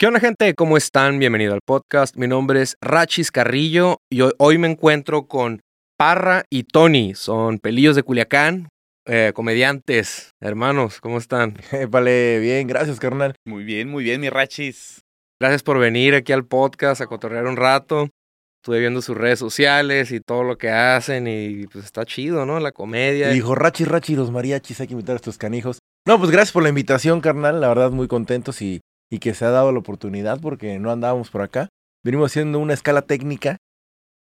¿Qué onda gente? ¿Cómo están? Bienvenido al podcast. Mi nombre es Rachis Carrillo y hoy, me encuentro con Parra y Tony. Son pelillos de Culiacán, eh, comediantes, hermanos. ¿Cómo están? vale, bien, gracias carnal. Muy bien, muy bien, mi Rachis. Gracias por venir aquí al podcast a cotorrear un rato. Estuve viendo sus redes sociales y todo lo que hacen y pues está chido, ¿no? La comedia. Y dijo, Rachis, Rachis, los mariachis, hay que invitar a estos canijos. No, pues gracias por la invitación, carnal. La verdad, muy contentos y y que se ha dado la oportunidad porque no andábamos por acá. Venimos haciendo una escala técnica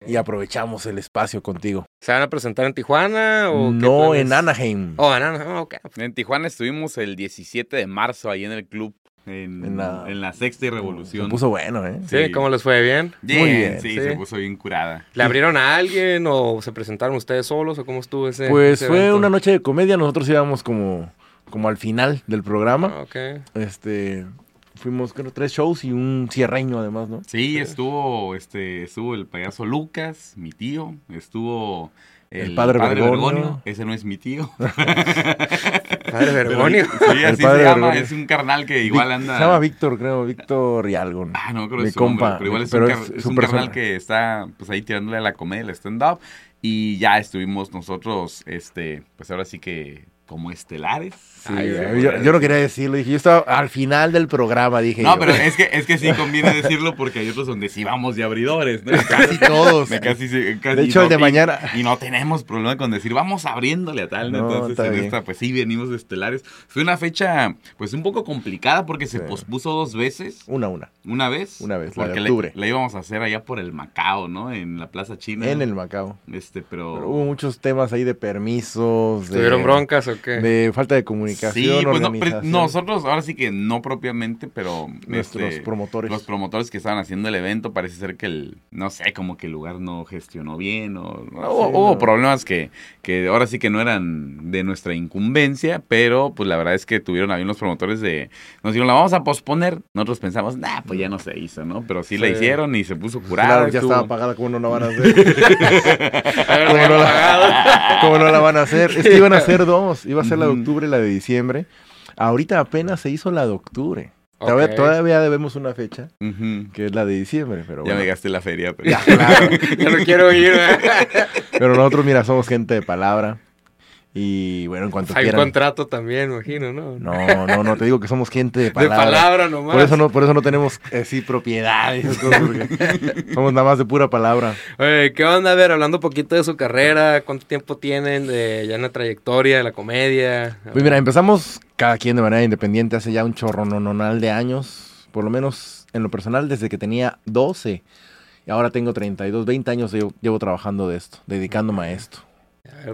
y aprovechamos el espacio contigo. ¿Se van a presentar en Tijuana o No, en Anaheim. Oh, en Anaheim, ok. En Tijuana estuvimos el 17 de marzo ahí en el club. En, la, sexta y revolución. Se puso bueno, ¿eh? Sí, ¿cómo les fue? ¿Bien? Muy bien. Sí, se puso bien curada. ¿Le abrieron a alguien o se presentaron ustedes solos o cómo estuvo ese Pues fue una noche de comedia. Nosotros íbamos como, como al final del programa. Ah, ok. Este, fuimos creo tres shows y un cierreño además, ¿no? Sí, estuvo este estuvo el payaso Lucas, mi tío, estuvo el, padre, Bergonio. Ese no es mi tío. padre Bergonio. sí, así se llama. Es un carnal que igual anda. Se llama Víctor, creo. Víctor y algo. Ah, no creo que es compa. pero igual es, un, es un carnal que está pues ahí tirándole a la comedia, el stand-up. Y ya estuvimos nosotros, este, pues ahora sí que como estelares. yo, no quería decirlo, dije, yo estaba al final del programa, dije. No, pero es que, es que sí conviene decirlo porque hay otros donde sí vamos de abridores, ¿no? Casi todos. casi, de hecho, el de mañana. Y no tenemos problema con decir, vamos abriéndole a tal, Entonces, en esta, pues sí, venimos de estelares. Fue una fecha, pues un poco complicada porque se pospuso dos veces. Una, una. ¿Una vez? Una vez, porque la La íbamos a hacer allá por el Macao, ¿no? En la Plaza China. En el Macao. Este, pero... hubo muchos temas ahí de permisos. ¿Tuvieron broncas o de falta de comunicación. Sí, pues no, nosotros ahora sí que no propiamente, pero nuestros este, promotores. Los promotores que estaban haciendo el evento, parece ser que el, no sé, como que el lugar no gestionó bien o hubo, problemas que, que ahora sí que no eran de nuestra incumbencia, pero pues la verdad es que tuvieron ahí unos promotores de, nos dijeron, la vamos a posponer. Nosotros pensamos, nah, pues ya no se hizo, ¿no? Pero sí, la hicieron y se puso curada. ya estaba pagada, ¿cómo no la van a hacer? ¿Cómo, no la, ¿Cómo no la van a hacer? Es que iban a hacer dos, iba a ser la de octubre y la de diciembre. Ahorita apenas se hizo la de octubre. Todavía, debemos una fecha, que es la de diciembre. Pero ya me gasté la feria. Pero... Ya, claro. ya no quiero ir. pero nosotros, mira, somos gente de palabra. Y bueno, en cuanto Hay quieran. un contrato también, imagino, ¿no? No, no, no, te digo que somos gente de palabra. De palabra nomás. Por eso no, por eso no tenemos así propiedades. somos nada más de pura palabra. Oye, ¿qué onda? A ver, hablando un poquito de su carrera, ¿cuánto tiempo tienen de ya en la trayectoria de la comedia? Pues mira, empezamos cada quien de manera independiente hace ya un chorro nonal de años. Por lo menos en lo personal, desde que tenía 12. Y ahora tengo 32, 20 años llevo, llevo trabajando de esto, dedicándome a esto.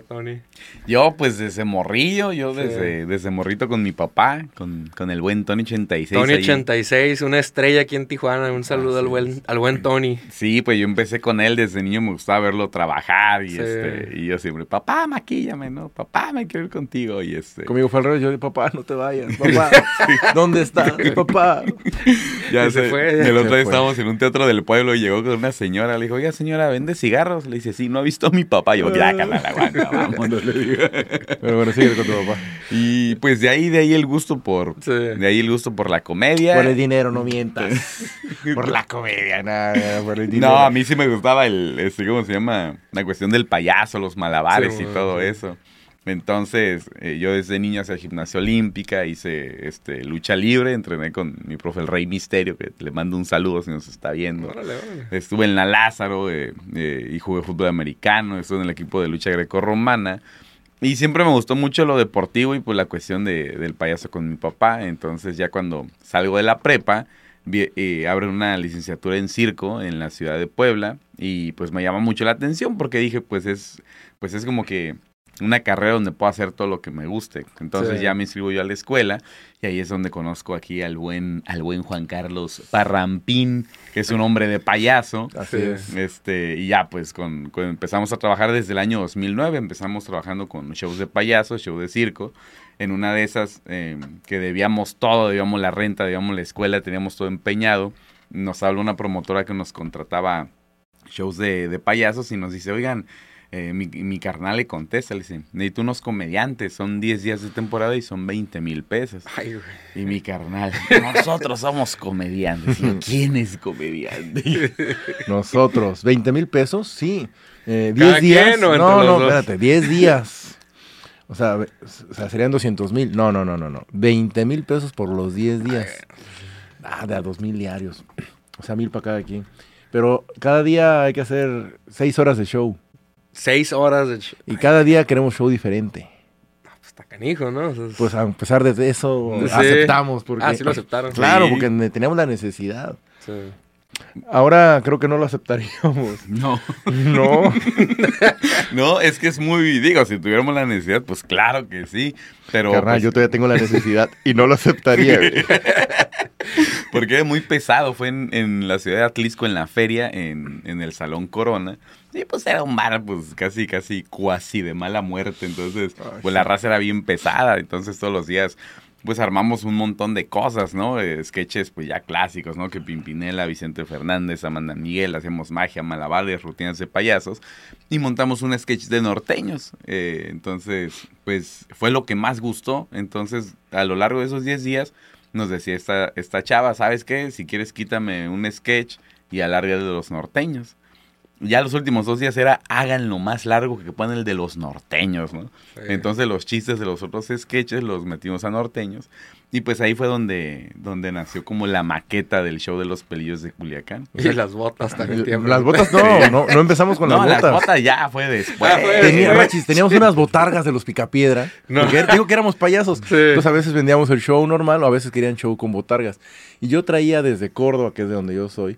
Tony. Yo, pues desde morrillo, yo desde, desde morrito con mi papá, con, con el buen Tony 86. Tony 86, una estrella aquí en Tijuana. Un saludo al, buen, al buen Tony. Sí, pues yo empecé con él desde niño, me gustaba verlo trabajar y, este, y yo siempre, papá, maquíllame, ¿no? Papá, me quiero ir contigo. Y este... Conmigo fue al revés, yo, papá, no te vayas, papá, ¿dónde estás, papá? Ya se, fue. El otro día estábamos en un teatro del pueblo y llegó con una señora, le dijo, oiga señora, ¿vende cigarros? Le dice, sí, no ha visto a mi papá. yo, ya, la Pero bueno, sigue con tu papá. Y pues de ahí, de ahí el gusto por. De ahí el gusto por la comedia. Por el dinero, no mientas. por la comedia, nada, por el dinero. No, a mí sí me gustaba el, este, ¿cómo se llama? La cuestión del payaso, los malabares y todo eso. Entonces, eh, yo desde niño hacía gimnasia olímpica, hice este, lucha libre, entrené con mi profe el Rey Misterio, que le mando un saludo si nos está viendo. Estuve en la Lázaro eh, eh, y jugué fútbol americano, estuve en el equipo de lucha greco-romana. Y siempre me gustó mucho lo deportivo y pues la cuestión de, del payaso con mi papá. Entonces ya cuando salgo de la prepa, abro una licenciatura en circo en la ciudad de Puebla y pues me llama mucho la atención porque dije pues es pues es como que una carrera donde puedo hacer todo lo que me guste. Entonces ya me inscribo yo a la escuela y ahí es donde conozco aquí al buen, al buen Juan Carlos Parrampín, que es un hombre de payaso. Así es. Este, y ya pues con, empezamos a trabajar desde el año 2009, empezamos trabajando con shows de payaso, show de circo. En una de esas em, que debíamos todo, debíamos la renta, debíamos la escuela, teníamos todo empeñado. Nos habló una promotora que nos contrataba shows de, de payasos y nos dice, oigan, eh, mi, mi carnal le contesta, le dice, necesito unos comediantes, son 10 días de temporada y son 20 mil pesos. Ay, güey. Y mi carnal, nosotros somos comediantes. Y yo, ¿Quién es comediante? Nosotros, 20 mil pesos, sí. Eh, ¿Cada 10 días. no, no, espérate, 10 días. O sea, o sea, serían 200 mil. No, no, no, no, no. 20 mil pesos por los 10 días. Ah, de a 2 mil diarios. O sea, mil para cada quien. Pero cada día hay que hacer 6 horas de show. Seis horas de... ch- Y cada día queremos show diferente. Pues está canijo, ¿no? O sea, es- Pues a pesar de eso, Sí. aceptamos. Porque, Ah, sí lo aceptaron. Claro, Sí. porque teníamos la necesidad. Sí. Ahora creo que no lo aceptaríamos. No. No. No, es que es muy, digo, si tuviéramos la necesidad, pues claro que sí. Pero Carnal, pues, yo todavía tengo la necesidad y no lo aceptaría. Porque es muy pesado. Fue en, en la ciudad de Atlisco, en la feria, en, en el Salón Corona. Y pues era un bar, pues casi, casi cuasi de mala muerte. Entonces, Ay, pues la raza era bien pesada. Entonces, todos los días, pues armamos un montón de cosas, ¿no? Eh, sketches, pues ya clásicos, ¿no? Que Pimpinela, Vicente Fernández, Amanda Miguel, hacemos magia, malabares, rutinas de payasos. Y montamos un sketch de norteños. Eh, entonces, pues fue lo que más gustó. Entonces, a lo largo de esos 10 días, nos decía esta, esta chava, ¿sabes qué? Si quieres quítame un sketch y alarga de los norteños. Ya los últimos dos días era háganlo más largo que ponen el de los norteños, ¿no? Sí. Entonces los chistes de los otros sketches los metimos a norteños. Y pues ahí fue donde, donde nació como la maqueta del show de los pelillos de Culiacán. Y las botas también tiemblan. Las botas no, no, no empezamos con no, las las botas. botas ya fue después. Ah, fue Tenía- después. Rachis, teníamos unas botargas de los picapiedra. No. Digo que éramos payasos. Sí. Entonces a veces vendíamos el show normal o a veces querían show con botargas. Y yo traía desde Córdoba, que es de donde yo soy,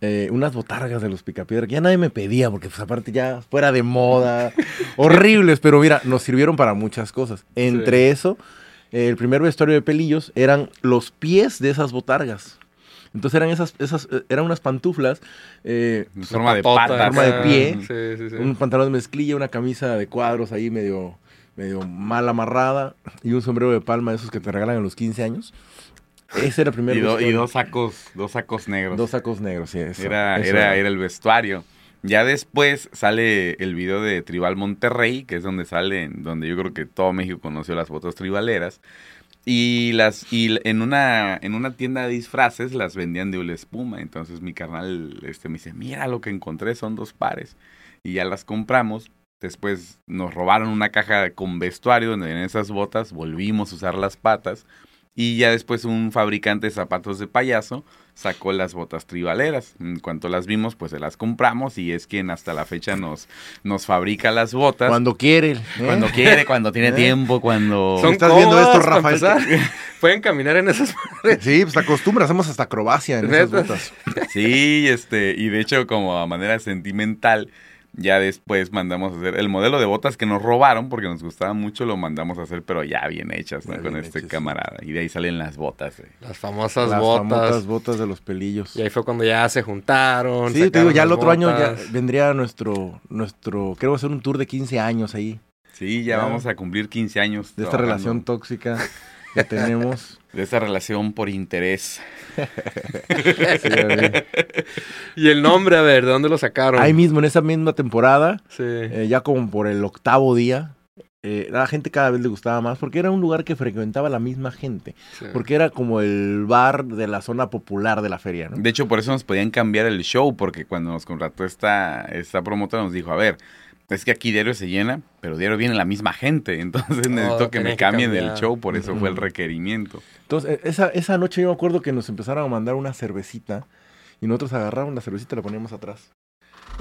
eh, unas botargas de los picapiedra que ya nadie me pedía porque pues aparte ya fuera de moda, horribles, pero mira, nos sirvieron para muchas cosas. Entre eso, el primer vestuario de pelillos eran los pies de esas botargas. Entonces eran esas, esas, eh, eran unas pantuflas eh, En forma de patas. forma de pie. Sí, sí, sí. un pantalón de mezclilla, una camisa de cuadros ahí medio, medio mal amarrada y un sombrero de palma de esos que te regalan a los 15 años. Ese era el primer Y, do- y dos sacos, dos sacos negros. Dos sacos negros, sí, eso, era, eso era, era el vestuario. Ya después sale el video de Tribal Monterrey, que es donde sale, donde yo creo que todo México conoció las botas tribaleras. Y las y en una en una tienda de disfraces las vendían de una espuma. Entonces mi carnal este, me dice, mira lo que encontré, son dos pares. Y ya las compramos. Después nos robaron una caja con vestuario donde venían esas botas. Volvimos a usar las patas. Y ya después un fabricante de zapatos de payaso sacó las botas tribaleras. En cuanto las vimos, pues se las compramos y es quien hasta la fecha nos, nos fabrica las botas. Cuando quiere. ¿eh? Cuando quiere, cuando tiene ¿Eh? tiempo, cuando... Son ¿Estás viendo esto, Rafael? Pueden caminar en esas. Sí, pues acostumbras, hacemos hasta acrobacia en esas botas. Sí, este, y de hecho como a manera sentimental, ya después mandamos a hacer el modelo de botas que nos robaron porque nos gustaba mucho, lo mandamos a hacer, pero ya bien hechas, ¿no? Ya Con bien este hechas, camarada. Y de ahí salen las botas. eh. Las famosas Las botas. famosas botas de los pelillos. Y ahí fue cuando ya se juntaron. Sí, te digo, sacaron ya el las otro año ya botas. vendría nuestro, nuestro, queremos hacer un tour de 15 años ahí, Sí, ya Ya. vamos a cumplir 15 años. de esta trabajando. relación tóxica que tenemos. De esta relación por interés. Sí. Y el nombre, a ver, ¿de dónde lo sacaron? Ahí mismo, en esa misma temporada, Sí. eh, ya como por el octavo día, eh, a la gente cada vez le gustaba más, porque era un lugar que frecuentaba la misma gente, sí. porque era como el bar de la zona popular de la feria, ¿no? De hecho, por eso nos podían cambiar el show, porque cuando nos contrató esta, esta promotora nos dijo, a ver, es que aquí diario se llena, pero diario viene la misma gente, entonces necesito que tenía me que cambien el show, por eso fue el requerimiento. Entonces, eh, esa, esa noche yo me acuerdo que nos empezaron a mandar una cervecita, y nosotros agarrábamos la cervecita y la poníamos atrás.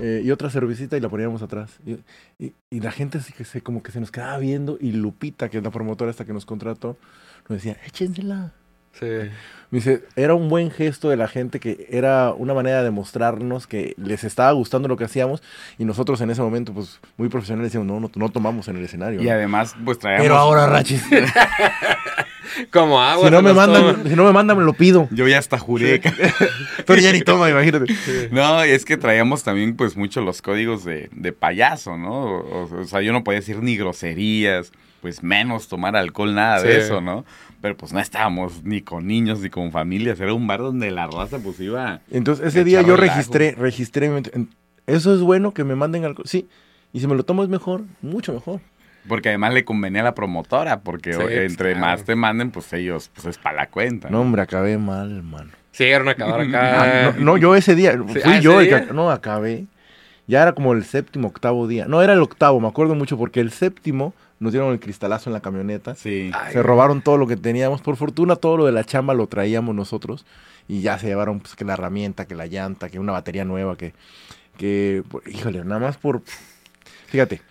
Eh, y otra cervecita y la poníamos atrás. Y, y- y la gente así que se, como que se nos quedaba viendo, y Lupita, que es la promotora esta que nos contrató, nos decía, échensela. Sí. Me dice, era un buen gesto de la gente que era una manera de mostrarnos que les estaba gustando lo que hacíamos y nosotros en ese momento, pues muy profesionales, decíamos, no, no, no tomamos en el escenario. Y ¿no? además, pues traíamos... Pero ahora, Rachis, Como agua. si no, me mandan, si no me mandan, me lo pido. Yo ya hasta juré. Pero ya ni toma, imagínate. No, es que traíamos también pues mucho los códigos de, de payaso, ¿no? O, o sea, yo no podía decir ni groserías, pues menos tomar alcohol, nada de Sí. eso, ¿no? Pero pues no estábamos ni con niños ni con familias, era un bar donde la raza pues iba... Entonces ese día yo relajo. registré, registré, eso es bueno que me manden algo. Sí, Y si me lo tomo es mejor, mucho mejor. Porque además le convenía a la promotora, porque Sí, entre claro. más te manden, pues ellos, pues es para la cuenta. No, hombre, acabé mal, hermano. Sí, era una acabar Ah, acá. no, no, yo ese día, fui ah, yo ¿ese el que, no, acabé. Ya era como el séptimo, octavo día. No, era el octavo, me acuerdo mucho, porque el séptimo nos dieron el cristalazo en la camioneta. Sí. Ay, Se robaron todo lo que teníamos. Por fortuna, todo lo de la chamba lo traíamos nosotros. Y ya se llevaron, pues, que la herramienta, que la llanta, que una batería nueva, que, que, pues, híjole, nada más por, fíjate,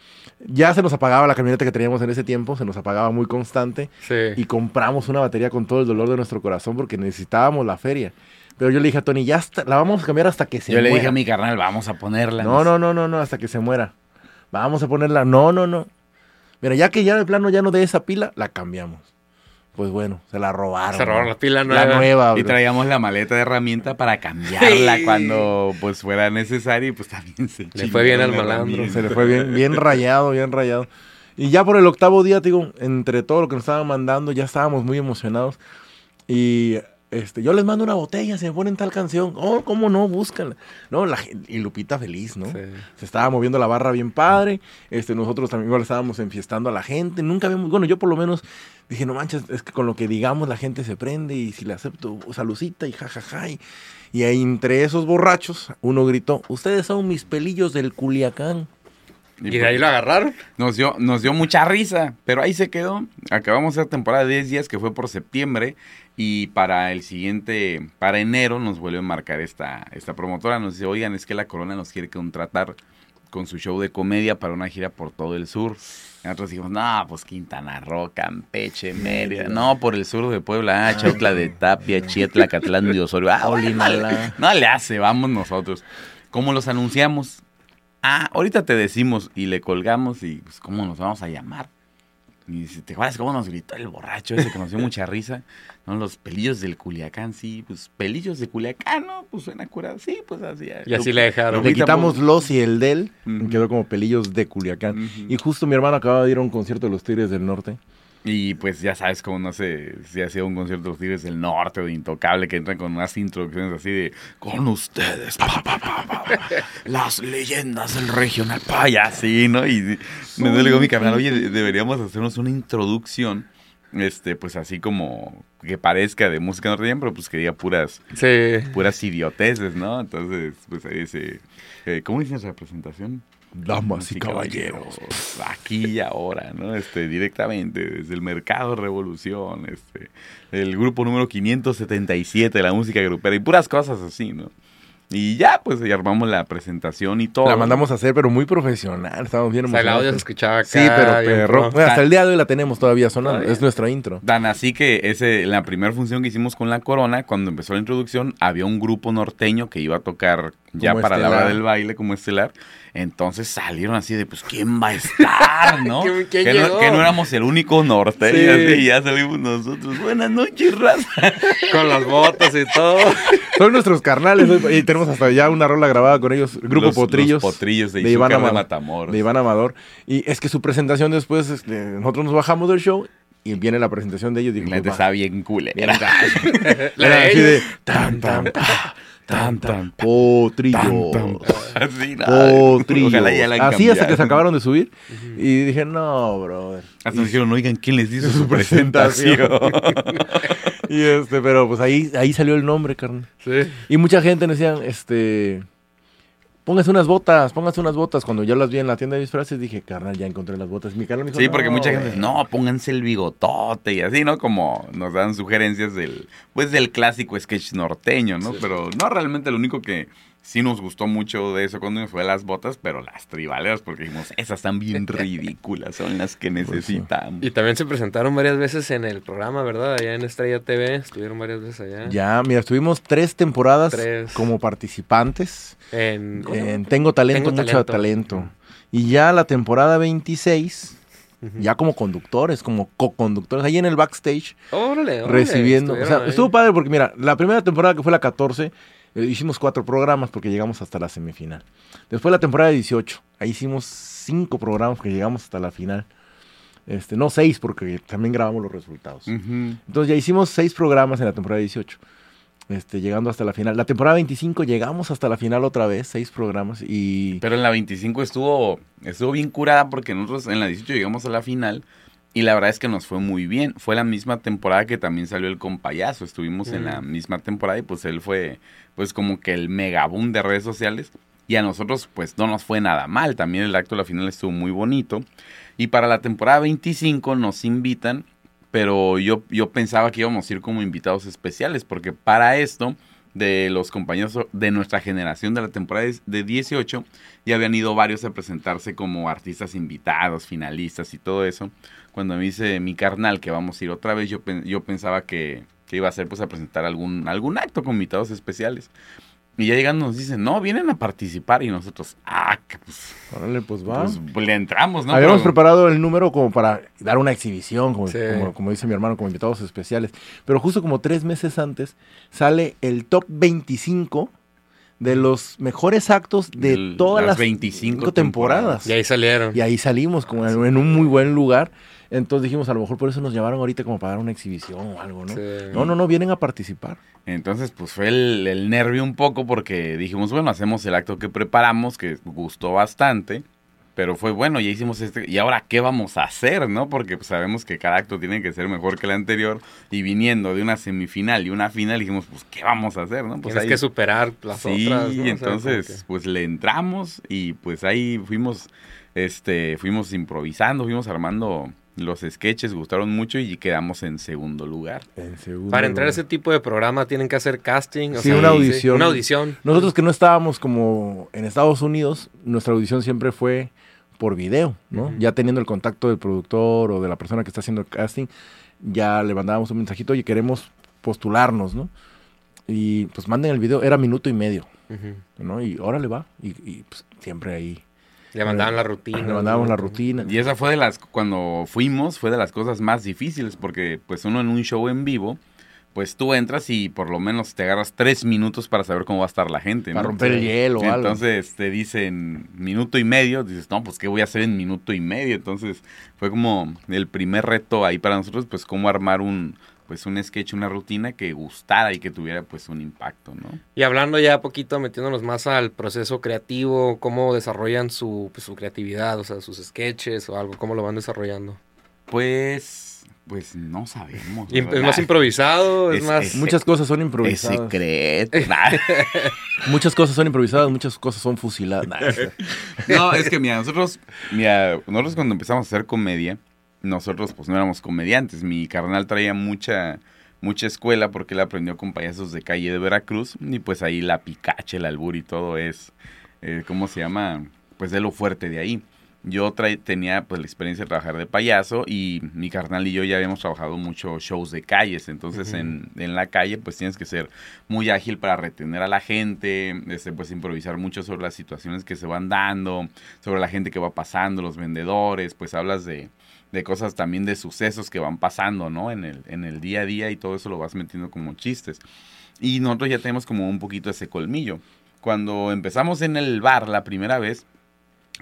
ya se nos apagaba la camioneta que teníamos en ese tiempo, se nos apagaba muy constante. Sí. Y compramos una batería con todo el dolor de nuestro corazón porque necesitábamos la feria. Pero yo le dije a Tony, ya la vamos a cambiar hasta que se Yo le muera. dije a mi carnal, vamos a ponerla. No, no, no, no, no, hasta que se muera. Vamos a ponerla. No, no, no. Mira, ya que ya de plano ya no de esa pila, la cambiamos. Pues bueno, se la robaron. Se robaron la pila La nueva. nueva. Y traíamos la maleta de herramienta para cambiarla Sí. cuando pues fuera necesario y pues también se Le fue bien al la malandro. Se le fue bien, bien rayado, bien rayado. Y ya por el octavo día, te digo, entre todo lo que nos estaban mandando, ya estábamos muy emocionados. Y este, yo les mando una botella, se me ponen tal canción. Oh, ¿cómo no? Búscala. No, la, y Lupita feliz, ¿no? Sí. Se estaba moviendo la barra bien padre. Este, nosotros también igual estábamos enfiestando a la gente. Nunca habíamos, bueno, yo por lo menos dije, no manches, es que con lo que digamos la gente se prende y si le acepto, salucita y jajaja. y, y ahí entre esos borrachos, uno gritó, ustedes son mis pelillos del Culiacán. Y de ahí lo agarraron. Nos dio, nos dio mucha risa, pero ahí se quedó. Acabamos esa temporada de 10 días que fue por septiembre y para el siguiente, para enero nos vuelve a marcar esta, esta promotora. Nos dice, oigan, es que la Corona nos quiere contratar con su show de comedia para una gira por todo el sur. Y nosotros dijimos, no, pues Quintana Roo, Campeche, Mérida, no, por el sur de Puebla, ah, Chautla de Tapia, Chietla, Catlán de Osorio, ah, no le hace, vamos nosotros. ¿Cómo los anunciamos? Ah, ahorita te decimos y le colgamos y pues cómo nos vamos a llamar. Y dice, ¿te acuerdas cómo nos gritó el borracho ese que nos dio mucha risa? No, los pelillos del Culiacán, sí, pues pelillos de Culiacán, ¿no? Pues suena curado, sí, pues así. Y así le dejaron. Le quitamos pues, los y el del, y quedó como pelillos de Culiacán. Y justo mi hermano acaba de ir a un concierto de los Tigres del Norte. Y pues ya sabes cómo no sé si ha sido un concierto de los Tigres del Norte o de Intocable que entran con unas introducciones así de con ustedes, pa, pa, pa, pa, pa, las leyendas del regional, pa, y así, ¿no? Y me digo mi carnal, oye, de- deberíamos hacernos una introducción, este, pues así como que parezca de música norteña, pero pues que diga puras, Sí. puras idioteces, ¿no? Entonces, pues ahí dice, eh, ¿cómo dicen esa presentación? Damas y caballeros. Aquí y ahora, ¿no? Este, directamente desde el Mercado Revolución, este, el grupo número 577 de la música grupera y puras cosas así, ¿no? Y ya, pues, y armamos la presentación y todo. La mandamos a hacer, pero muy profesional. Estábamos bien O sea, el audio se emocionados. escuchaba acá. Sí, pero perro. Bueno, hasta el día de hoy la tenemos todavía sonando. Todavía. Es nuestra intro. Dan así que ese, la primera función que hicimos con la corona, cuando empezó la introducción, había un grupo norteño que iba a tocar ya Como para la hora del baile como estelar. Entonces salieron así de, pues, ¿quién va a estar, no? ¿Quién- quién que, no que no éramos el único norteño, Sí. así, y ya salimos nosotros. Buenas noches, raza. Con las botas y todo. Son nuestros carnales. Y tenemos hasta ya una rola grabada con ellos. El grupo Los- Potrillos. Los potrillos de, de Iván Izúcar de Matamoros. de Iván Amador. Y es que su presentación después, este, nosotros nos bajamos del show y viene la presentación de ellos. Digo, La neta pues, está bien. La Era de así de tan, tan, pa, tan, tan, potrillos. Así, la Así hasta que se acabaron de subir. Y dije, no, brother. Hasta dijeron, oigan, ¿quién les hizo su presentación? Y este, pero pues ahí, ahí salió el nombre, carnal. Sí. Y mucha gente me decían, este, póngase unas botas, póngase unas botas. Cuando yo las vi en la tienda de disfraces, dije, carnal, ya encontré las botas. Mi carnal me dijo, Sí, porque "No, mucha gente güey". dice, no, pónganse el bigotote y así, ¿no? Como nos dan sugerencias del, pues del clásico sketch norteño, ¿no? Pero no realmente lo único que sí nos gustó mucho de eso cuando nos fue las botas, pero las tribaleras, porque dijimos, esas están bien ridículas, son las que Pues necesitamos. Y también se presentaron varias veces en el programa, ¿verdad? Allá en Estrella TV. Estuvieron varias veces allá. Ya, mira, estuvimos tres temporadas Tres. como participantes. En. Tengo Talento, Tengo mucho Talento. talento. Y ya la temporada 26, Ujú. ya como conductores, como co-conductores, ahí en el backstage, Órale, órale, recibiendo. O sea, ahí. estuvo padre porque, mira, la primera temporada que fue la 14, eh, hicimos cuatro programas porque llegamos hasta la semifinal. Después la temporada 18, ahí hicimos cinco programas que llegamos hasta la final. Este, no seis, porque también grabamos los resultados. Entonces ya hicimos seis programas en la temporada 18. este, llegando hasta la final. La temporada 25 llegamos hasta la final otra vez, seis programas y... Pero en la 25 estuvo, estuvo bien curada porque nosotros en la 18 llegamos a la final y la verdad es que nos fue muy bien. Fue la misma temporada que también salió el compayazo. Estuvimos en la misma temporada y pues él fue pues como que el megaboom de redes sociales. Y a nosotros pues no nos fue nada mal. También el acto de la final estuvo muy bonito. Y para la temporada 25 nos invitan, pero yo, yo pensaba que íbamos a ir como invitados especiales, porque para esto de los compañeros de nuestra generación de la temporada de 18 ya habían ido varios a presentarse como artistas invitados, finalistas y todo eso. Cuando me dice mi carnal que vamos a ir otra vez, yo, yo pensaba que, que iba a ser pues a presentar algún, algún acto con invitados especiales. Y ya llegando nos dicen, no, vienen a participar y nosotros, ah, que pues... Órale, pues va. Pues le entramos, ¿no? Habíamos preparado el número como para dar una exhibición, como, como, dice mi hermano, como invitados especiales. Pero justo como tres meses antes sale el top 25 de los mejores actos de todas las, 25 temporadas. Y ahí salieron. Y ahí salimos como en un muy buen lugar. Entonces dijimos, a lo mejor por eso nos llamaron ahorita como para dar una exhibición o algo, ¿no? No, no, no, vienen a participar. Entonces, pues fue el, nervio un poco porque dijimos, bueno, hacemos el acto que preparamos, que gustó bastante, pero fue bueno, ya hicimos este, y ahora qué vamos a hacer, ¿no? Porque pues, sabemos que cada acto tiene que ser mejor que el anterior, y viniendo de una semifinal y una final, dijimos, pues, ¿qué vamos a hacer, no? Pues hay que superar las otras. Sí, entonces, pues le entramos y pues ahí fuimos, este, fuimos improvisando, fuimos armando los sketches gustaron mucho y quedamos en segundo lugar. Para entrar a ese tipo de programa tienen que hacer casting. sí, una audición. una audición. Nosotros que no estábamos como en Estados Unidos, nuestra audición siempre fue por video, ¿no? Ya teniendo el contacto del productor o de la persona que está haciendo el casting, ya le mandábamos un mensajito, y queremos postularnos, ¿no? Y pues manden el video, era minuto y medio, ¿no? Y órale va, y, y pues siempre ahí le mandaban la rutina. Le mandábamos la rutina. Y esa fue de las, cuando fuimos, fue de las cosas más difíciles, porque pues uno en un show en vivo, pues tú entras y por lo menos te agarras tres minutos para saber cómo va a estar la gente. Para romper el hielo o algo. Entonces te dicen minuto y medio, dices, no, pues qué voy a hacer en minuto y medio. Entonces fue como el primer reto ahí para nosotros, pues cómo armar un, pues un sketch, una rutina que gustara y que tuviera pues un impacto, ¿no? Y hablando ya poquito, metiéndonos más al proceso creativo, ¿cómo desarrollan su, pues, su creatividad, o sea, sus sketches o algo, cómo lo van desarrollando? Pues, pues no sabemos. ¿Es más improvisado? Es, más... muchas cosas son improvisadas. Es secreto. muchas cosas son improvisadas, muchas cosas son fusiladas. no, es que mira, nosotros, mira, nosotros cuando empezamos a hacer comedia, nosotros pues no éramos comediantes. Mi carnal traía mucha mucha escuela porque él aprendió con payasos de calle de Veracruz y pues ahí la picache, el albur y todo es, eh, ¿cómo se llama? Pues de lo fuerte de ahí. Yo tenía pues la experiencia de trabajar de payaso y mi carnal y yo ya habíamos trabajado mucho shows de calles, entonces en, en, la calle pues tienes que ser muy ágil para retener a la gente, este, pues improvisar mucho sobre las situaciones que se van dando, sobre la gente que va pasando, los vendedores, pues hablas de, de cosas también de sucesos que van pasando, ¿no? En el, en el día a día y todo eso lo vas metiendo como chistes. Y nosotros ya tenemos como un poquito ese colmillo. Cuando empezamos en el bar la primera vez,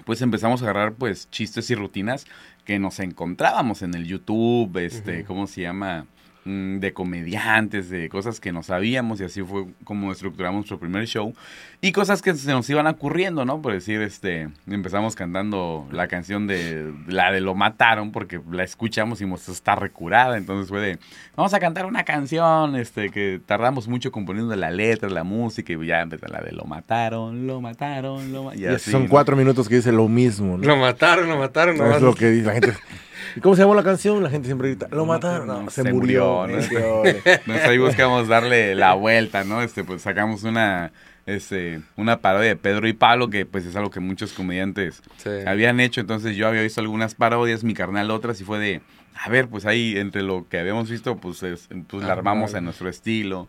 pues empezamos a agarrar pues chistes y rutinas que nos encontrábamos en el YouTube, este, ¿cómo se llama? Mm, de comediantes, de cosas que no sabíamos y así fue como estructuramos nuestro primer show y cosas que se nos iban ocurriendo, ¿no? Por decir, este, empezamos cantando la canción de la de Lo Mataron porque la escuchamos y nos está recurada, entonces fue de, vamos a cantar una canción, este, que tardamos mucho componiendo la letra, la música y ya empezó la de Lo Mataron, Lo Mataron, Lo Mataron. son cuatro minutos que dice lo mismo, Lo mataron, lo mataron. No, es lo que dice la gente. ¿Y cómo se llamó la canción? La gente siempre grita, lo mataron. se, murió. ¿no? Entonces ahí buscamos darle la vuelta, ¿no? Este, pues sacamos una, este, una parodia de Pedro y Pablo, que pues es algo que muchos comediantes habían hecho. Entonces yo había visto algunas parodias, mi carnal otras, y fue de, a ver, pues ahí entre lo que habíamos visto, pues, pues la ah, armamos a nuestro estilo.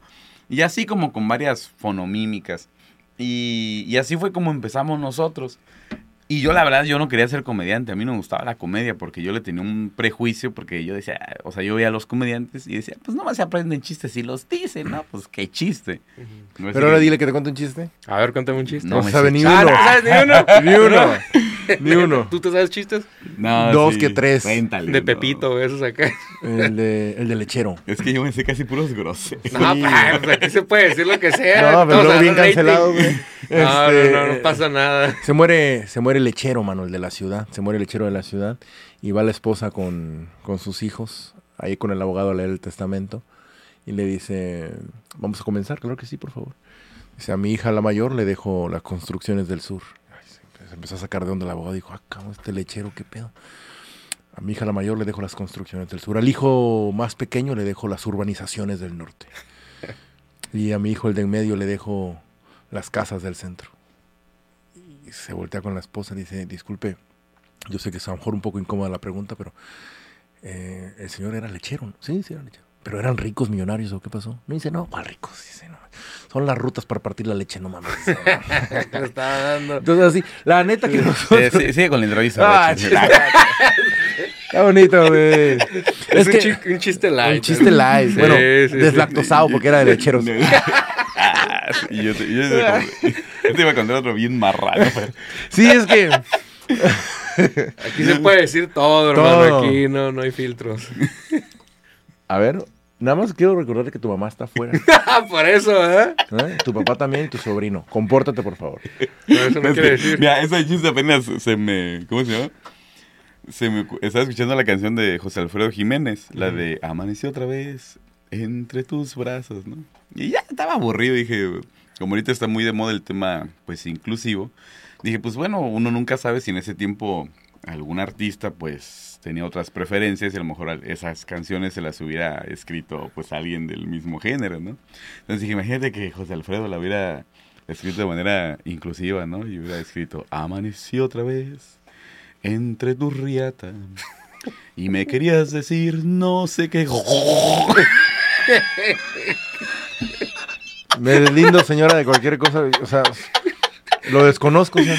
Y así como con varias fonomímicas. Y, y así fue como empezamos nosotros. Y yo la verdad, yo no quería ser comediante, a mí no me gustaba la comedia porque yo le tenía un prejuicio porque yo decía, o sea, yo veía a los comediantes y decía, pues no más se aprenden chistes y los dicen, ¿no? Pues qué chiste. Pero ahora dile que te cuente un chiste. A ver, cuéntame un chiste. No, me sabe ni uno. Ah, no sabes ni uno. ni uno. Ni uno. ¿Tú te sabes chistes? No, Dos sí, que tres. cuéntale, De no. Pepito, esos acá. El de, el de lechero. Es que yo me sé casi puros groseros. No, pa, pues aquí se puede decir lo que sea. No, pero Todos luego bien cancelado, güey. No, Este, no, no, no pasa nada. Se muere, se muere el lechero, mano, el de la ciudad. Se muere el lechero de la ciudad. Y va la esposa con, con sus hijos, ahí con el abogado a leer el testamento. Y le dice, vamos a comenzar, claro que sí, por favor. Dice, a mi hija la mayor le dejo las construcciones del sur. Se empezó a sacar de onda el abogado. Dijo, ah, cabrón, este lechero, qué pedo. A mi hija la mayor le dejo las construcciones del sur. Al hijo más pequeño le dejo las urbanizaciones del norte. Y a mi hijo, el de en medio, le dejo las casas del centro. Y se voltea con la esposa y dice, disculpe, yo sé que es a lo mejor un poco incómoda la pregunta, pero eh, el señor era lechero. ¿no? Sí, sí, era lechero. ¿Pero eran ricos, millonarios o qué pasó? Me dice, no, ¿cuál ricos? Dice, no. Son las rutas para partir la leche, no mames. "No". Estaba dando. Entonces así, la neta que Sí, nosotros... sí, sigue con la entrevista. Ah. Está bonito, güey. Es, Es un, que- chi- un chiste light. Un chiste live. Sí, bueno, sí, sí. deslactosado porque era de lecheros. Ah, y yo te, yo te- yo te iba a contar otro bien marrano. pero- Sí, es que... Aquí se puede decir todo, hermano. Todo. Aquí no, no hay filtros. A ver, nada más quiero recordar que tu mamá está afuera. Por eso, ¿eh? ¿eh? Tu papá también y tu sobrino. Compórtate, por favor. Por eso no quiere decir. Mira, ese chiste apenas se me. ¿Cómo se llama? Se me, estaba escuchando la canción de José Alfredo Jiménez, la de Amaneció otra vez entre tus brazos, ¿no? Y ya estaba aburrido, dije, como ahorita está muy de moda el tema, pues, inclusivo, dije, pues bueno, uno nunca sabe si en ese tiempo algún artista, pues, tenía otras preferencias y a lo mejor esas canciones se las hubiera escrito, pues, alguien del mismo género, ¿no? Entonces dije, imagínate que José Alfredo la hubiera escrito de manera inclusiva, ¿no? Y hubiera escrito, amaneció otra vez entre tus riatas. Y me querías decir no sé qué. Me deslindo, señora, de cualquier cosa. O sea, lo desconozco, o sea.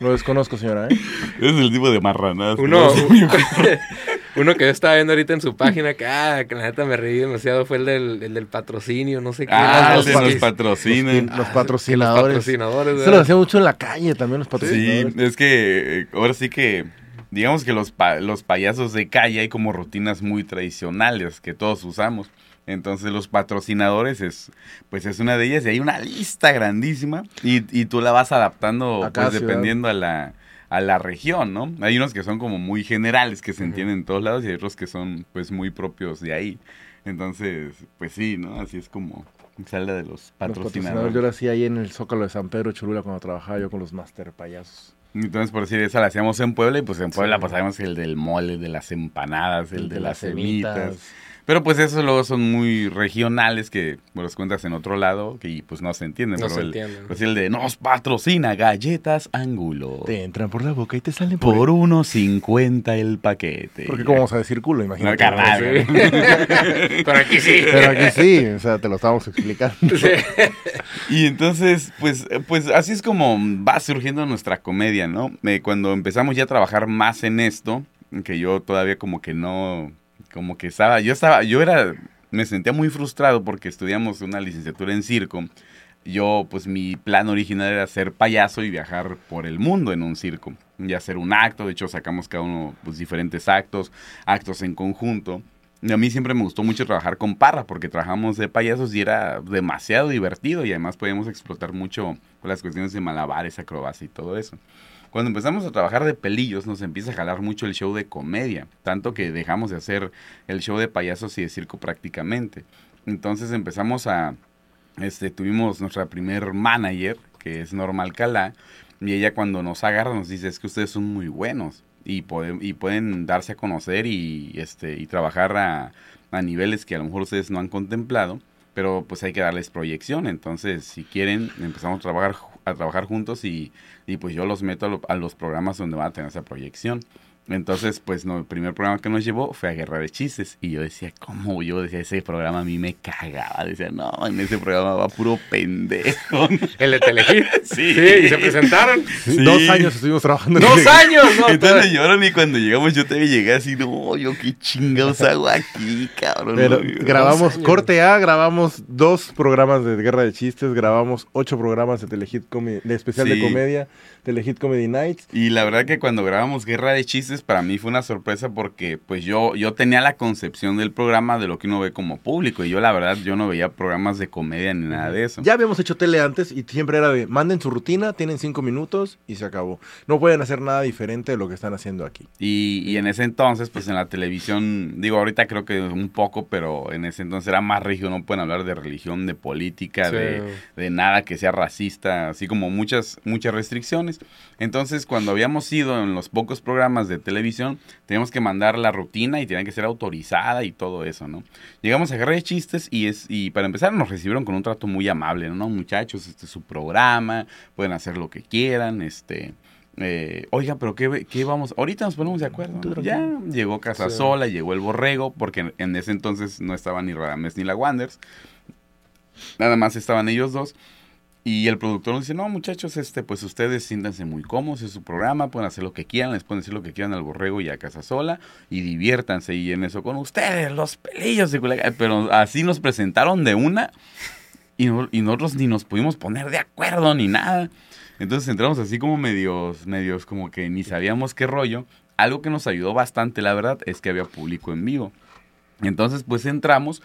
Lo desconozco, señora, ¿eh? Ese es el tipo de marranadas. Uno, uno que yo estaba viendo ahorita en su página, que, ah, que la neta me reí demasiado, fue el del, el del patrocinio, no sé qué. Ah, los el de pat- nos patrocinan. Los, los patrocinadores. Los patrocinadores. Se lo hacía mucho en la calle también, los Sí, patrocinadores. es que ahora sí que, digamos que los, pa- los payasos de calle hay como rutinas muy tradicionales que todos usamos. Entonces los patrocinadores es, pues es una de ellas y hay una lista grandísima y, y tú la vas adaptando A pues dependiendo a la, a la región, ¿no? Hay unos que son como muy generales que se entienden en todos lados y hay otros que son pues muy propios de ahí. Entonces, pues sí, ¿no? Así es como sale de los Los patrocinadores. Yo lo hacía ahí en el Zócalo de San Pedro Cholula cuando trabajaba yo con los master payasos. Entonces, por decir, esa la hacíamos en Puebla y pues en Puebla Sí. sabemos el del mole, el de las empanadas, el, de, las semitas. Pero pues esos luego son muy regionales que pues, los cuentas en otro lado que pues no se entienden. No pero se el, entienden. pues, el de nos patrocina galletas Angulo. Te entran por la boca y te salen por... Por 1.50 el paquete. Porque cómo vamos a decir culo, No, imagínate. carnal. Sí. Pero aquí sí. Pero aquí sí, o sea, te lo estábamos explicando. Sí. Y entonces, pues, pues así es como va surgiendo nuestra comedia, ¿no? Eh, cuando empezamos ya a trabajar más en esto, que yo todavía como que no, como que estaba, yo estaba, yo era, me sentía muy frustrado porque estudiamos una licenciatura en circo. Yo, pues mi plan original era ser payaso y viajar por el mundo en un circo y hacer un acto. De hecho, sacamos cada uno pues, diferentes actos, actos en conjunto. Y a mí siempre me gustó mucho trabajar con Parra porque trabajamos de payasos y era demasiado divertido y además podíamos explotar mucho las cuestiones de malabares, acrobacia y todo eso. Cuando empezamos a trabajar de pelillos nos empieza a jalar mucho el show de comedia, tanto que dejamos de hacer el show de payasos y de circo prácticamente. Entonces empezamos a, este, tuvimos nuestra primer manager, que es Norma Alcalá, y ella cuando nos agarra nos dice, es que ustedes son muy buenos y, pueden y pueden darse a conocer y, este, y trabajar a, a niveles que a lo mejor ustedes no han contemplado, pero pues hay que darles proyección. Entonces, si quieren, empezamos a trabajar, a trabajar juntos y, y pues yo los meto a, a los programas donde van a tener esa proyección. Entonces, pues, no, el primer programa que nos llevó fue a Guerra de Chistes. Y yo decía, ¿cómo? Yo decía, ese programa a mí me cagaba. Decía, no, en ese programa va puro pendejo. ¿El de Telehit? Sí. Sí, y se presentaron. Sí. Dos años estuvimos trabajando. en ¡Dos años! No, Entonces lloraron y cuando llegamos yo también llegué así, no, yo qué chingados hago aquí, cabrón. Pero No, grabamos, corte A, grabamos dos programas de Guerra de Chistes, grabamos ocho programas de Telehit de especial de comedia, Telehit Comedy Nights. Y la verdad que cuando grabamos Guerra de Chistes para mí fue una sorpresa porque pues yo, yo tenía la concepción del programa de lo que uno ve como público y yo la verdad yo no veía programas de comedia ni nada de eso. Ya habíamos hecho tele antes y siempre era de, manden su rutina, tienen cinco minutos y se acabó. No pueden hacer nada diferente de lo que están haciendo aquí. Y, y en ese entonces pues en la televisión, digo ahorita creo que un poco, pero en ese entonces era más rígido, no pueden hablar de religión, de política, Sí. de, de nada que sea racista, así como muchas, muchas restricciones. Entonces, cuando habíamos ido en los pocos programas de televisión, teníamos que mandar la rutina y tenía que ser autorizada y todo eso, ¿no? Llegamos a Guerra de Chistes y, es, y para empezar nos recibieron con un trato muy amable, ¿no? Muchachos, este es su programa, pueden hacer lo que quieran, este... eh, oiga, pero qué, qué vamos, ahorita nos ponemos de acuerdo. Ya llegó Casa Sí. Sola, llegó el Borrego, porque en, en ese entonces no estaban ni Radames ni la Wanders. Nada más estaban ellos dos. Y el productor nos dice, no, muchachos, este, pues ustedes siéntanse muy cómodos, es su programa, pueden hacer lo que quieran, les pueden decir lo que quieran al borrego y a Casa Sola, y diviértanse y en eso con ustedes, los pelillos de. Pero así nos presentaron de una, y, y nosotros ni nos pudimos poner de acuerdo ni nada. Entonces entramos así como medios, medios como que ni sabíamos qué rollo. Algo que nos ayudó bastante, la verdad, es que había público en vivo. Entonces, pues entramos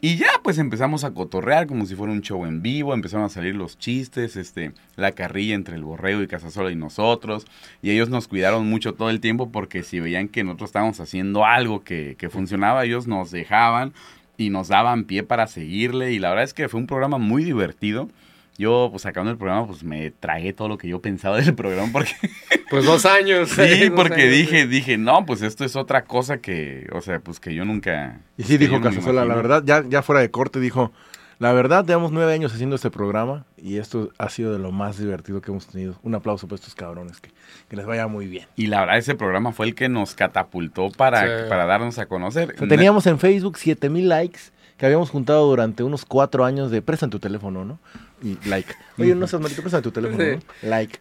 y ya, pues empezamos a cotorrear como si fuera un show en vivo. Empezaron a salir los chistes, este, la carrilla entre el borrego y Casasola y nosotros. Y ellos nos cuidaron mucho todo el tiempo porque si veían que nosotros estábamos haciendo algo que, que funcionaba, ellos nos dejaban y nos daban pie para seguirle. Y la verdad es que fue un programa muy divertido. Yo, pues acabando el programa, pues me tragué todo lo que yo pensaba del programa porque Pues dos años. Sí, Dos porque años, dije, dije, no, pues esto es otra cosa que, o sea, pues que yo nunca. Y sí dijo Casasola, la verdad, ya, ya fuera de corte, dijo, la verdad, llevamos nueve años haciendo este programa y esto ha sido de lo más divertido que hemos tenido. Un aplauso para estos cabrones, que, que les vaya muy bien. Y la verdad, ese programa fue el que nos catapultó para, Sí. para darnos a conocer. O sea, teníamos en Facebook 7000 likes que habíamos juntado durante unos cuatro años de prestan tu teléfono, ¿no? Y like. Oye, no seas malito, prestan tu teléfono, ¿no? Like.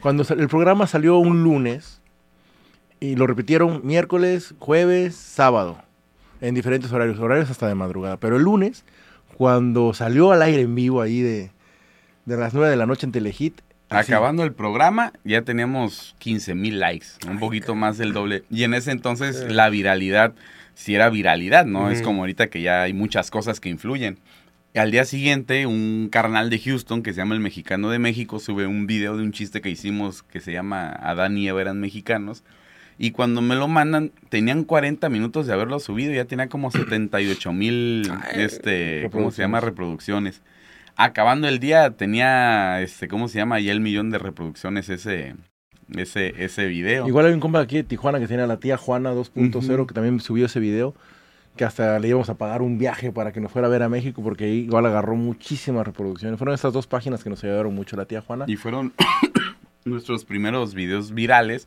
Cuando el programa salió un lunes y lo repitieron miércoles, jueves, sábado, en diferentes horarios, horarios hasta de madrugada. Pero el lunes, cuando salió al aire en vivo ahí de, de las 9 de la noche en Telehit, así, Acabando el programa, ya teníamos 15 mil likes, un poquito más del doble. Y en ese entonces Sí. la viralidad, si era viralidad, ¿no? Es como ahorita que ya hay muchas cosas que influyen. Al día siguiente, un carnal de Houston que se llama El Mexicano de México sube un video de un chiste que hicimos que se llama Adán y Eva eran mexicanos. Y cuando me lo mandan, tenían 40 minutos de haberlo subido, ya tenía como 78 mil, este, ¿cómo se llama? reproducciones. Acabando el día tenía, este, ¿cómo se llama? Ya el millón de reproducciones ese, ese, ese video. Igual hay un compa aquí de Tijuana que tiene a la tía Juana 2.0 Ujú. que también subió ese video. Que hasta le íbamos a pagar un viaje para que nos fuera a ver a México porque ahí igual agarró muchísimas reproducciones. Fueron estas dos páginas que nos ayudaron mucho, la tía Juana. Y fueron nuestros primeros videos virales.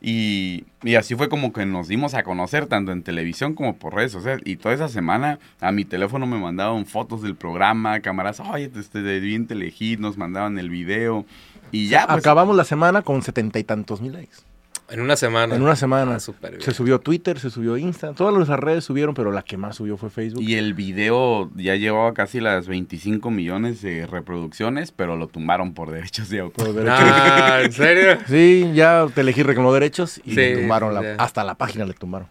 Y, y así fue como que nos dimos a conocer tanto en televisión como por redes sociales. Y toda esa semana a mi teléfono me mandaban fotos del programa, cámaras, oye, este de bien Telehit, nos mandaban el video. Y ya, pues, Acabamos la semana con setenta y tantos mil likes. En una semana. En una semana. Ah, súper bien. Se subió Twitter, se subió Insta, todas las redes subieron, pero la que más subió fue Facebook. Y el video ya llevaba casi las 25 millones de reproducciones, pero lo tumbaron por derechos de autor. Ah, ¿en serio? Sí, ya Telehit reclamó derechos y Sí, le tumbaron la, hasta la página le tumbaron.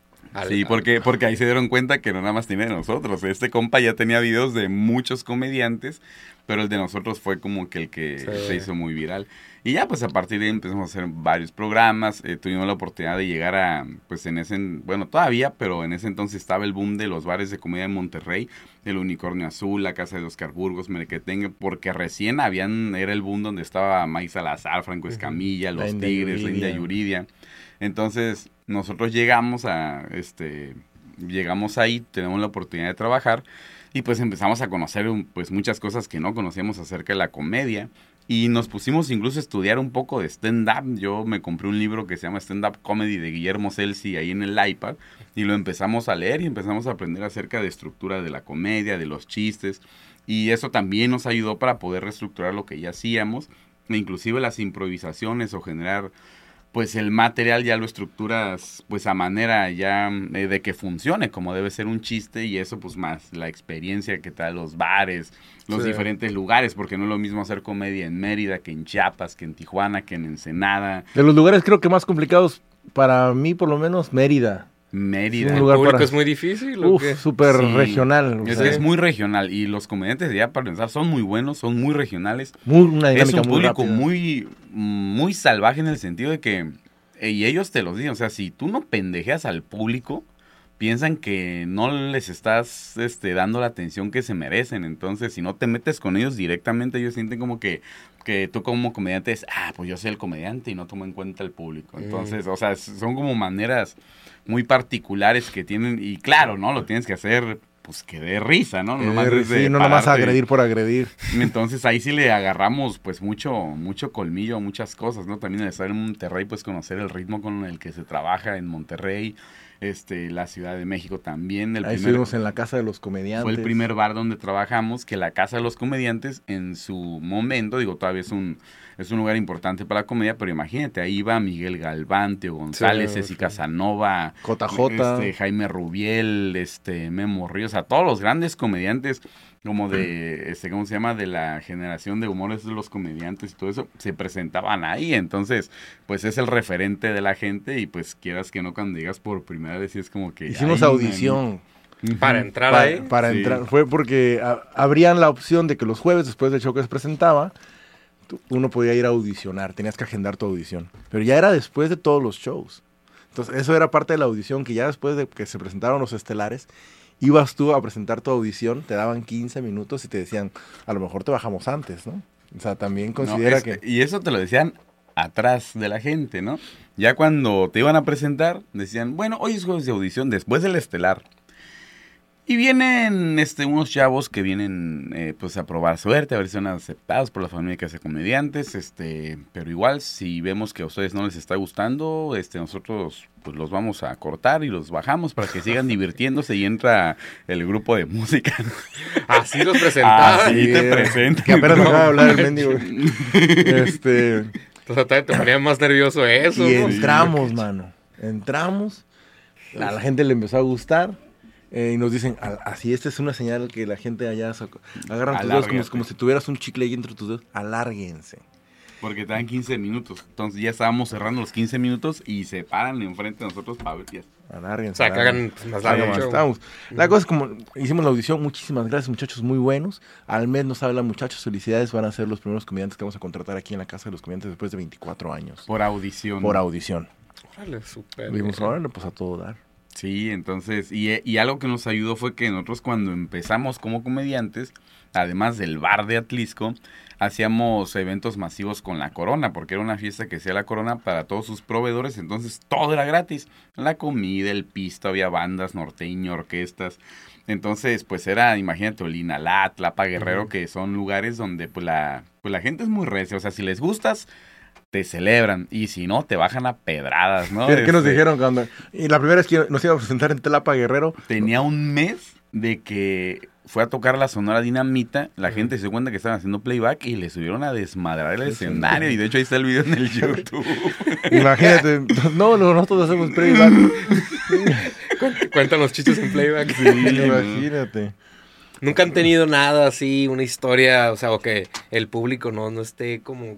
Sí, porque, porque ahí se dieron cuenta que no nada más tiene de nosotros. Este compa ya tenía videos de muchos comediantes, pero el de nosotros fue como que el que Sí. se hizo muy viral. Y ya, pues a partir de ahí empezamos a hacer varios programas. eh, tuvimos la oportunidad de llegar a, pues en ese, bueno, todavía, pero en ese entonces estaba el boom de los bares de comedia en Monterrey, el Unicornio Azul, la Casa de Oscar Burgos, Merequetengue, porque recién habían, era el boom donde estaba Mike Salazar, Franco Escamilla, La Los India Tigres, la India Yuridia. Entonces, nosotros llegamos a, este, llegamos ahí, tenemos la oportunidad de trabajar y pues empezamos a conocer pues muchas cosas que no conocíamos acerca de la comedia Y nos pusimos incluso a estudiar un poco de stand-up. Yo me compré un libro que se llama Stand Up Comedy de Guillermo Celsi ahí en el iPad. Y lo empezamos a leer y empezamos a aprender acerca de estructura de la comedia, de los chistes. Y eso también nos ayudó para poder reestructurar lo que ya hacíamos. E inclusive las improvisaciones o generar pues el material ya lo estructuras pues a manera ya eh, de que funcione como debe ser un chiste y eso pues más la experiencia que tal los bares, los Sí. diferentes lugares, porque no es lo mismo hacer comedia en Mérida que en Chiapas, que en Tijuana, que en Ensenada, De los lugares creo que más complicados, para mí por lo menos, Mérida. Mérida. Un ¿El lugar público para- es muy difícil o Uf, qué? súper Sí. regional. Es, es muy regional y los comediantes de allá para pensar son muy buenos, son muy regionales. muy- una Es un muy público muy, muy salvaje en el sentido de que, eh, y ellos te los dicen, o sea, si tú no pendejeas al público, piensan que no les estás este, dando la atención que se merecen. Entonces, si no te metes con ellos directamente, ellos sienten como que, que tú como comediante es, ah, pues yo soy el comediante y no tomo en cuenta el público. Entonces, o sea, son como maneras muy particulares que tienen, y claro, ¿no? Lo tienes que hacer, pues que dé risa, ¿no? Nomás de sí, no nomás agredir por agredir. Entonces ahí sí le agarramos pues mucho, mucho colmillo muchas cosas, ¿no? También al estar en Monterrey, pues conocer el ritmo con el que se trabaja en Monterrey, este, la Ciudad de México también. El Ahí primer, estuvimos en la casa de los comediantes. fue el primer bar donde trabajamos, que la Casa de los Comediantes en su momento, digo, todavía es un, es un lugar importante para la comedia, pero imagínate, ahí iba Miguel Galván, Teo González, Sí, Ceci sí. Casanova, JJ. este, Jaime Rubiel, este, Memo Ríos, a todos los grandes comediantes como de, este, ¿cómo se llama? De la generación de humores de los comediantes y todo eso, se presentaban ahí. Entonces, pues es el referente de la gente y pues quieras que no, cuando digas por primera vez, sí es como que... Hicimos ay, audición. man. Para entrar Pa- ahí. para Sí. entrar. Fue porque a- abrían la opción de que los jueves, después del show que se presentaba, uno podía ir a audicionar, tenías que agendar tu audición. Pero ya era después de todos los shows. Entonces, eso era parte de la audición, que ya después de que se presentaron los estelares, ibas tú a presentar tu audición, te daban 15 minutos y te decían, a lo mejor te bajamos antes, ¿no? O sea, también No, considera es- que... Y eso te lo decían atrás de la gente, ¿no? Ya cuando te iban a presentar, decían, bueno, hoy es jueves de audición, después del estelar. Y vienen este, unos chavos que vienen eh, pues a probar suerte, a ver si son aceptados por la familia que hace comediantes, este, pero igual si vemos que a ustedes no les está gustando, este, nosotros pues los vamos a cortar y los bajamos para que sigan divirtiéndose y entra el grupo de música. Así los presentaban. Así te presentan. Que apenas me ¿no? acaba de hablar el mendigo. este... O sea, todavía te ponía más nervioso eso. Y ¿no? entramos, mano. Entramos. A la gente le empezó a gustar. Eh, y nos dicen, "Al- así, esta es una señal que la gente allá agarran tus dedos como, si tuvieras un chicle ahí entre tus dedos. Alárguense. Porque te dan 15 minutos. Entonces ya estábamos cerrando los 15 minutos y se paran enfrente de nosotros para ver. Alárguense. O sea, que hagan más largo estábamos. La cosa es como hicimos la audición, muchísimas gracias muchachos, muy buenos. Al mes nos hablan muchachos, felicidades, van a ser los primeros comediantes que vamos a contratar aquí en la Casa de los Comediantes después de 24 años. Por audición. Por audición. Órale, súper. Dijimos, bien. órale, pues a todo dar. Sí, entonces, y, y algo que nos ayudó fue que nosotros cuando empezamos como comediantes, además del bar de Atlisco, hacíamos eventos masivos con la corona, porque era una fiesta que hacía la corona para todos sus proveedores, entonces todo era gratis, la comida, el pisto, había bandas norteño, orquestas, entonces pues era, imagínate, Olinalat, Lapa Guerrero, que son lugares donde pues la, pues la gente es muy recia, o sea, si les gustas, te celebran, y si no, te bajan a pedradas, ¿no? ¿Qué, qué nos Este, dijeron cuando.? Y la primera vez que nos iba a presentar en Telapa Guerrero. tenía un mes de que fue a tocar la Sonora Dinamita, la gente se dio cuenta que estaban haciendo playback y le subieron a desmadrar el escenario y de hecho ahí está el video en el YouTube. Imagínate. no, no, nosotros hacemos playback. Cuentan los chistes en playback. Imagínate. Nunca han tenido nada así, una historia, o sea, o que el público no, no esté como,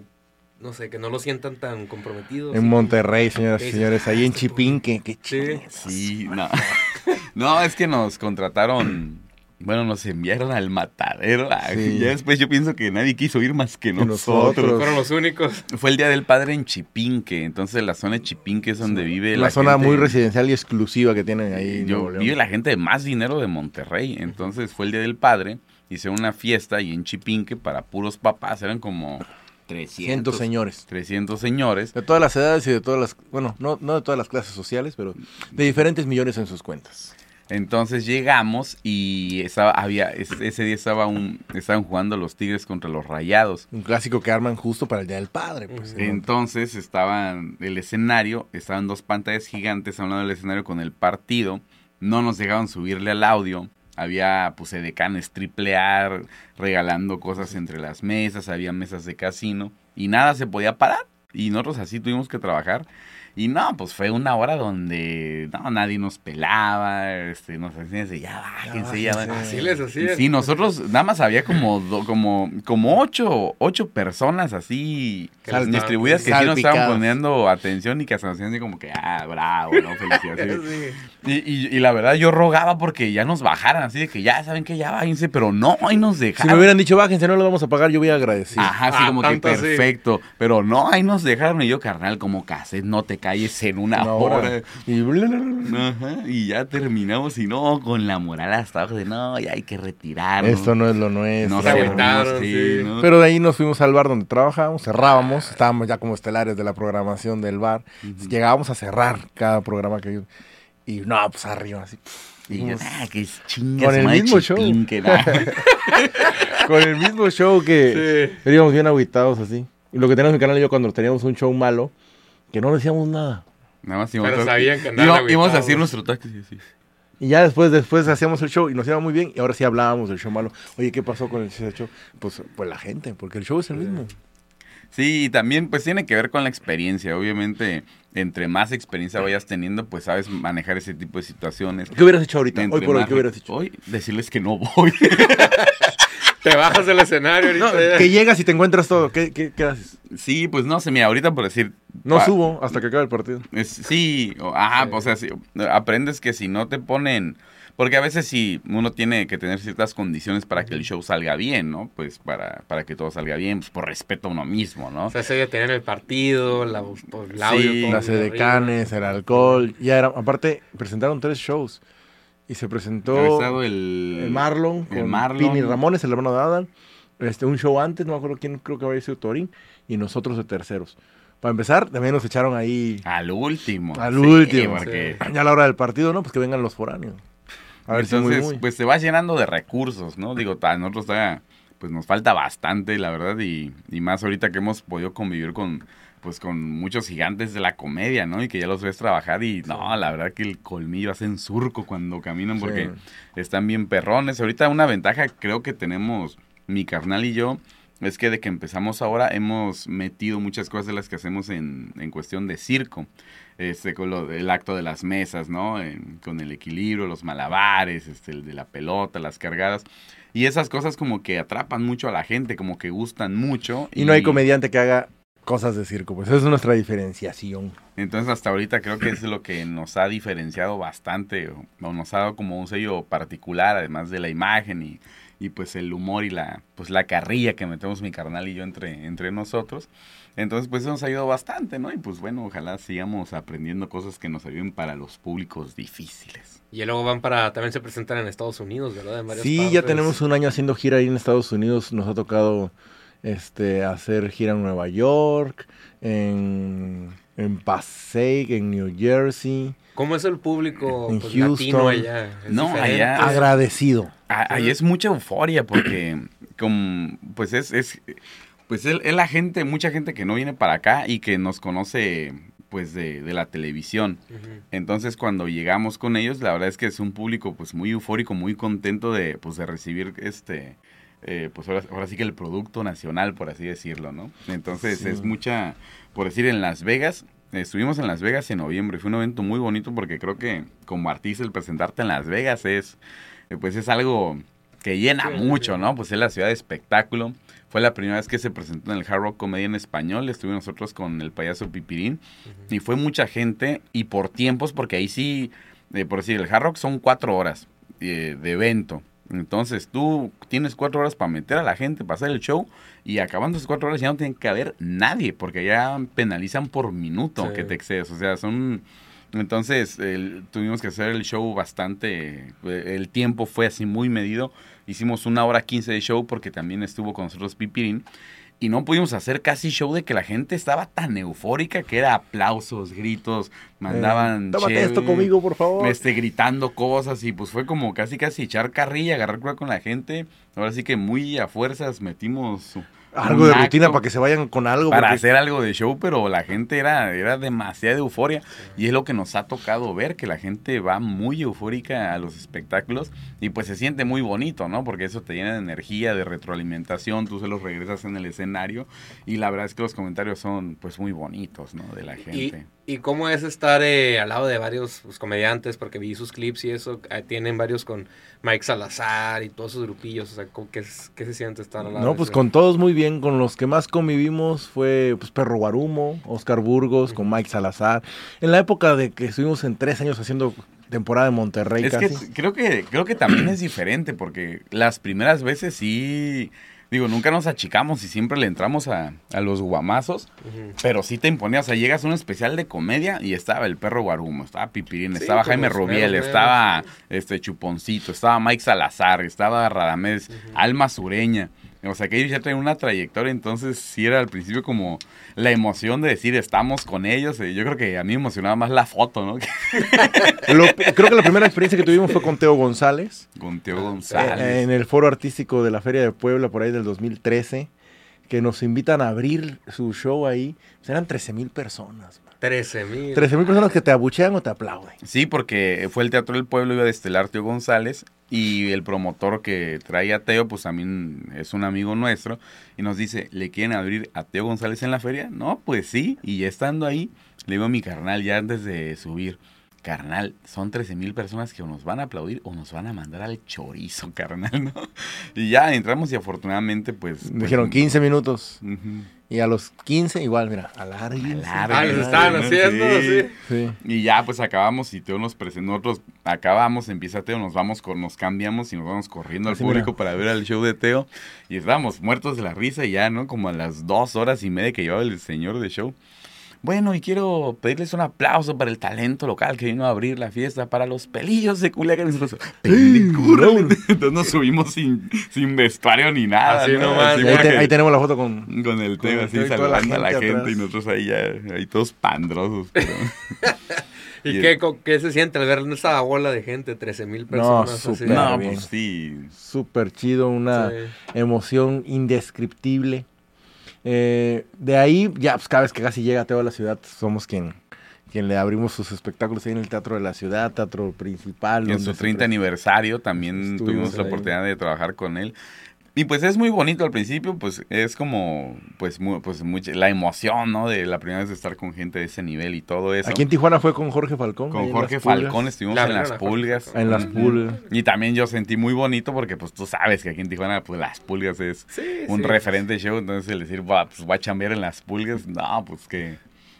no sé, que no lo sientan tan comprometidos. En Monterrey, señoras y señores, ahí en Chipinque. Qué Sí. Sí, no. No, es que nos contrataron, bueno, nos enviaron al matadero. Ay, Sí. Ya después yo pienso que nadie quiso ir más que nosotros. nosotros. Fueron los únicos. Fue el Día del Padre en Chipinque, entonces la zona de Chipinque es donde vive La, la zona gente- muy residencial y exclusiva que tienen ahí. en Yo, vive la gente de más dinero de Monterrey. Entonces fue el Día del Padre. Hice una fiesta y en Chipinque para puros papás. Eran como 300, Cientos señores. 300 señores. De todas las edades y de todas las. Bueno, no, no de todas las clases sociales, pero de diferentes millones en sus cuentas. Entonces llegamos y estaba, había, ese día estaba un, estaban jugando los Tigres contra los Rayados. Un clásico que arman justo para el Día del Padre. Pues, Entonces estaban el escenario, estaban dos pantallas gigantes hablando del escenario con el partido. No nos dejaban subirle al audio. Había pues edecanes triple A regalando cosas entre las mesas, había mesas de casino y nada se podía parar. Y nosotros así tuvimos que trabajar. Y no, pues fue una hora donde no, nadie nos pelaba, este, nos hacían de ya bájense, ya Así les hacían. Sí, nosotros nada más había como como como ocho, ocho personas así distribuidas que sí nos estaban poniendo atención y que se nos hacían así como que, ah, bravo, ¿no? Felicidades. y, y, y, la verdad yo rogaba porque ya nos bajaran, así de que ya saben que ya bájense, pero no, ahí nos dejaron. Si me hubieran dicho bájense, no lo vamos a pagar, yo voy a agradecer. Ajá, así ah, como que perfecto. Pero no, ahí nos dejaron y yo, carnal, como cassette, no te calles en una, hora. Y, ya terminamos y no, con la moral hasta abajo de no, ya hay que retirar. Esto no es lo nuestro. Pero de ahí nos fuimos al bar donde trabajábamos, cerrábamos, estábamos ya como estelares de la programación del bar. Llegábamos a cerrar cada programa que y no, pues arriba así. Y yo, ah, que Con el mismo show. Con el mismo show que íbamos bien aguitados así. Y lo que tenemos en mi canal yo cuando teníamos un show malo, que no decíamos nada. Nada más íbamos Pero sabían que íbamos a hacer nuestro taxi. Sí, Y ya después, después hacíamos el show y nos iba muy bien. Y ahora sí hablábamos del show malo. Oye, ¿qué pasó con el show? Pues, pues la gente, porque el show es el mismo. Sí, y también pues tiene que ver con la experiencia. Obviamente, entre más experiencia vayas teniendo, pues sabes manejar ese tipo de situaciones. ¿Qué hubieras hecho ahorita? hoy por hoy, ¿qué hubieras hecho? Hoy, decirles que no voy. te bajas del escenario ahorita. que llegas y te encuentras todo. ¿Qué, qué, qué haces? Sí, pues no sé, mira, ahorita por decir. No subo hasta que acabe el partido. sí, ajá, o sea, aprendes que si no te ponen. Porque a veces sí, uno tiene que tener ciertas condiciones para que el show salga bien, ¿no? Pues para, para que todo salga bien, pues por respeto a uno mismo, ¿no? O sea, se tener el partido, la, pues, el audio, sí, las edecanes, el alcohol. Ya era, aparte, presentaron tres shows. Y se presentó el, el Marlon con Marlon. Pini Ramones, el hermano de Adam. Este, un show antes, no me acuerdo quién, creo que había sido Torín. Y nosotros de terceros. Para empezar, también nos echaron ahí. Al último. Al último. Ya a la hora del partido, ¿no? Pues que vengan los foráneos. A ver Entonces, muy, pues se va llenando de recursos, ¿no? Digo, a nosotros todavía, pues nos falta bastante, la verdad. Y, y más ahorita que hemos podido convivir con pues con muchos gigantes de la comedia, ¿no? Y que ya los ves trabajar y no, la verdad que el colmillo hacen surco cuando caminan porque están bien perrones. Ahorita una ventaja creo que tenemos mi carnal y yo es que de que empezamos ahora hemos metido muchas cosas de las que hacemos en, en cuestión de circo. Este, con lo, el acto de las mesas, ¿no? con el equilibrio, los malabares, este, el de la pelota, las cargadas. Y esas cosas como que atrapan mucho a la gente, como que gustan mucho. y no hay comediante que haga cosas de circo, pues esa es nuestra diferenciación. Entonces hasta ahorita creo que es lo que nos ha diferenciado bastante, o, nos ha dado como un sello particular, además de la imagen y, y, pues el humor y la, pues la carrilla que metemos mi carnal y yo entre, entre nosotros. Entonces pues eso nos ha ayudado bastante, ¿no? Y pues bueno, ojalá sigamos aprendiendo cosas que nos ayuden para los públicos difíciles. Y luego van para, también se presentan en Estados Unidos, ¿verdad? sí, ya tenemos un año haciendo gira ahí en Estados Unidos, nos ha tocado este, hacer gira en Nueva York, en, en Passaic, en New Jersey. ¿Cómo es el público en pues, Houston? allá? no, allá agradecido. Ahí es mucha euforia porque como, pues es, es pues es, la gente, mucha gente que no viene para acá y que nos conoce pues de, de la televisión. Entonces cuando llegamos con ellos, la verdad es que es un público pues muy eufórico, muy contento de pues de recibir este eh, pues ahora, sí que el producto nacional, por así decirlo, ¿no? Entonces es mucha, por decir, en Las Vegas, estuvimos en Las Vegas en noviembre, fue un evento muy bonito porque creo que como artista el presentarte en Las Vegas es, eh, pues es algo que llena mucho, ¿no? Pues es la ciudad de espectáculo. Fue la primera vez que se presentó en el Hard Rock Comedia en español. Estuvimos nosotros con el payaso Pipirín. Y fue mucha gente y por tiempos, porque ahí sí, eh, por decir, el Hard Rock son cuatro horas de evento. Entonces tú tienes cuatro horas para meter a la gente, para hacer el show y acabando esas cuatro horas ya no tiene que haber nadie porque ya penalizan por minuto que te excedes. O sea, son... Entonces tuvimos que hacer el show bastante... El tiempo fue así muy medido. Hicimos una hora quince de show porque también estuvo con nosotros Pipirín. Y no pudimos hacer casi show de que la gente estaba tan eufórica que era aplausos, gritos, mandaban... Eh, tómate esto conmigo, por favor. Este, gritando cosas y pues fue como casi casi echar carrilla, agarrar cuerda con la gente. Ahora sí que muy a fuerzas metimos algo de rutina para que se vayan con algo. Para hacer algo de show, pero la gente era, era demasiada euforia. Y es lo que nos ha tocado ver, que la gente va muy eufórica a los espectáculos y pues se siente muy bonito, ¿no? Porque eso te llena de energía, de retroalimentación, tú se los regresas en el escenario y la verdad es que los comentarios son pues muy bonitos, ¿no? De la gente. ¿Y, cómo es estar eh, al lado de varios pues, comediantes? Porque vi sus clips y eso, eh, tienen varios con Mike Salazar y todos sus grupillos, o sea, ¿qué, qué se siente estar al lado? No, pues con todos muy bien, con los que más convivimos fue pues, Perro Guarumo, Oscar Burgos, con Mike Salazar. En la época de que estuvimos en tres años haciendo temporada en Monterrey. Es que creo que creo que también es diferente porque las primeras veces sí Digo, nunca nos achicamos y siempre le entramos a, los guamazos, pero sí te imponía. O sea, llegas a un especial de comedia y estaba el perro Guarumo, estaba Pipirín, estaba Jaime Rubiel, estaba este Chuponcito, estaba Mike Salazar, estaba Radamés, Alma Sureña. O sea, que ellos ya traen una trayectoria, entonces sí era al principio como la emoción de decir estamos con ellos. Eh, yo creo que a mí me emocionaba más la foto, ¿no? creo que la primera experiencia que tuvimos fue con Teo González. Con Teo González. Eh, en el foro artístico de la Feria de Puebla, por ahí del 2013, que nos invitan a abrir su show ahí. Pues eran 13 mil personas. 13 mil. 13 mil personas que te abuchean o te aplauden. Sí, porque fue el Teatro del Pueblo, iba a destelar Teo González y el promotor que trae a Teo, pues también es un amigo nuestro y nos dice, ¿le quieren abrir a Teo González en la feria? No, pues sí, y ya estando ahí, le digo a mi carnal ya antes de subir, carnal, son 13 mil personas que o nos van a aplaudir o nos van a mandar al chorizo, carnal, ¿no? Y ya entramos y afortunadamente, pues... pues Dijeron 15 minutos. Y a los 15, igual, mira, alarguen. Ah, les estaban haciendo, sí. Y ya, pues acabamos y Teo nos presentó. Nosotros acabamos, empieza Teo, nos vamos, nos cambiamos y nos vamos corriendo al público para ver el show de Teo. Y estábamos muertos de la risa y ya, ¿no? Como a las dos horas y media que llevaba el señor de show. Bueno, y quiero pedirles un aplauso para el talento local que vino a abrir la fiesta para los pelillos de Culiacán. Entonces nos subimos sin, sin vestuario ni nada. ahí, tenemos la foto con, con el tema, así saludando a la gente y nosotros ahí ya, ahí todos pandrosos. ¿Y, qué, qué, se siente al ver esa bola de gente, 13 mil personas? No, super no, pues sí. Súper chido, una emoción indescriptible. Eh, de ahí, ya, pues cada vez que casi llega Teo a la ciudad, somos quien, quien le abrimos sus espectáculos ahí en el Teatro de la Ciudad, Teatro Principal. en su 30 aniversario también tuvimos la oportunidad de trabajar con él. Y pues es muy bonito al principio, pues es como, pues, muy, pues la emoción, ¿no? De la primera vez de estar con gente de ese nivel y todo eso. Aquí en Tijuana fue con Jorge Falcón. Con Jorge Falcón estuvimos en las pulgas. En las pulgas. Y también yo sentí muy bonito porque pues tú sabes que aquí en Tijuana pues las pulgas es un referente show, entonces el decir, pues voy a chambear en las pulgas, no, pues que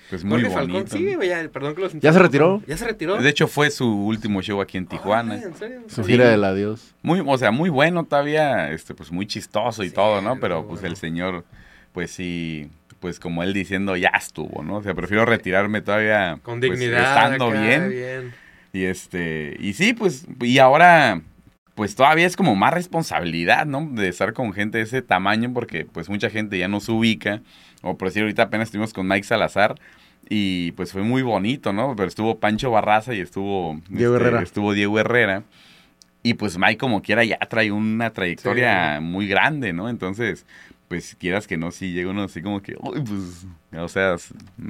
pues muy bonito. Falcón, sí, ya, perdón que ¿Ya se retiró? Ya se retiró. De hecho, fue su último show aquí en Tijuana. ¿en serio? Su gira del adiós. Muy, o sea, muy bueno todavía, este, pues muy chistoso y todo, ¿no? Pero pues el señor, pues sí, pues como él diciendo, ya estuvo, ¿no? O sea, prefiero retirarme todavía. Con pues, dignidad. estando bien. Y este, y sí, pues, y ahora pues todavía es como más responsabilidad, ¿no? De estar con gente de ese tamaño porque pues mucha gente ya no se ubica. O por decir, ahorita apenas estuvimos con Mike Salazar y pues fue muy bonito, ¿no? Pero estuvo Pancho Barraza y estuvo Diego este, Herrera. Estuvo Diego Herrera. Y pues Mike como quiera ya trae una trayectoria muy grande, ¿no? Entonces, pues quieras que no, si llega uno así como que, uy, pues, o sea,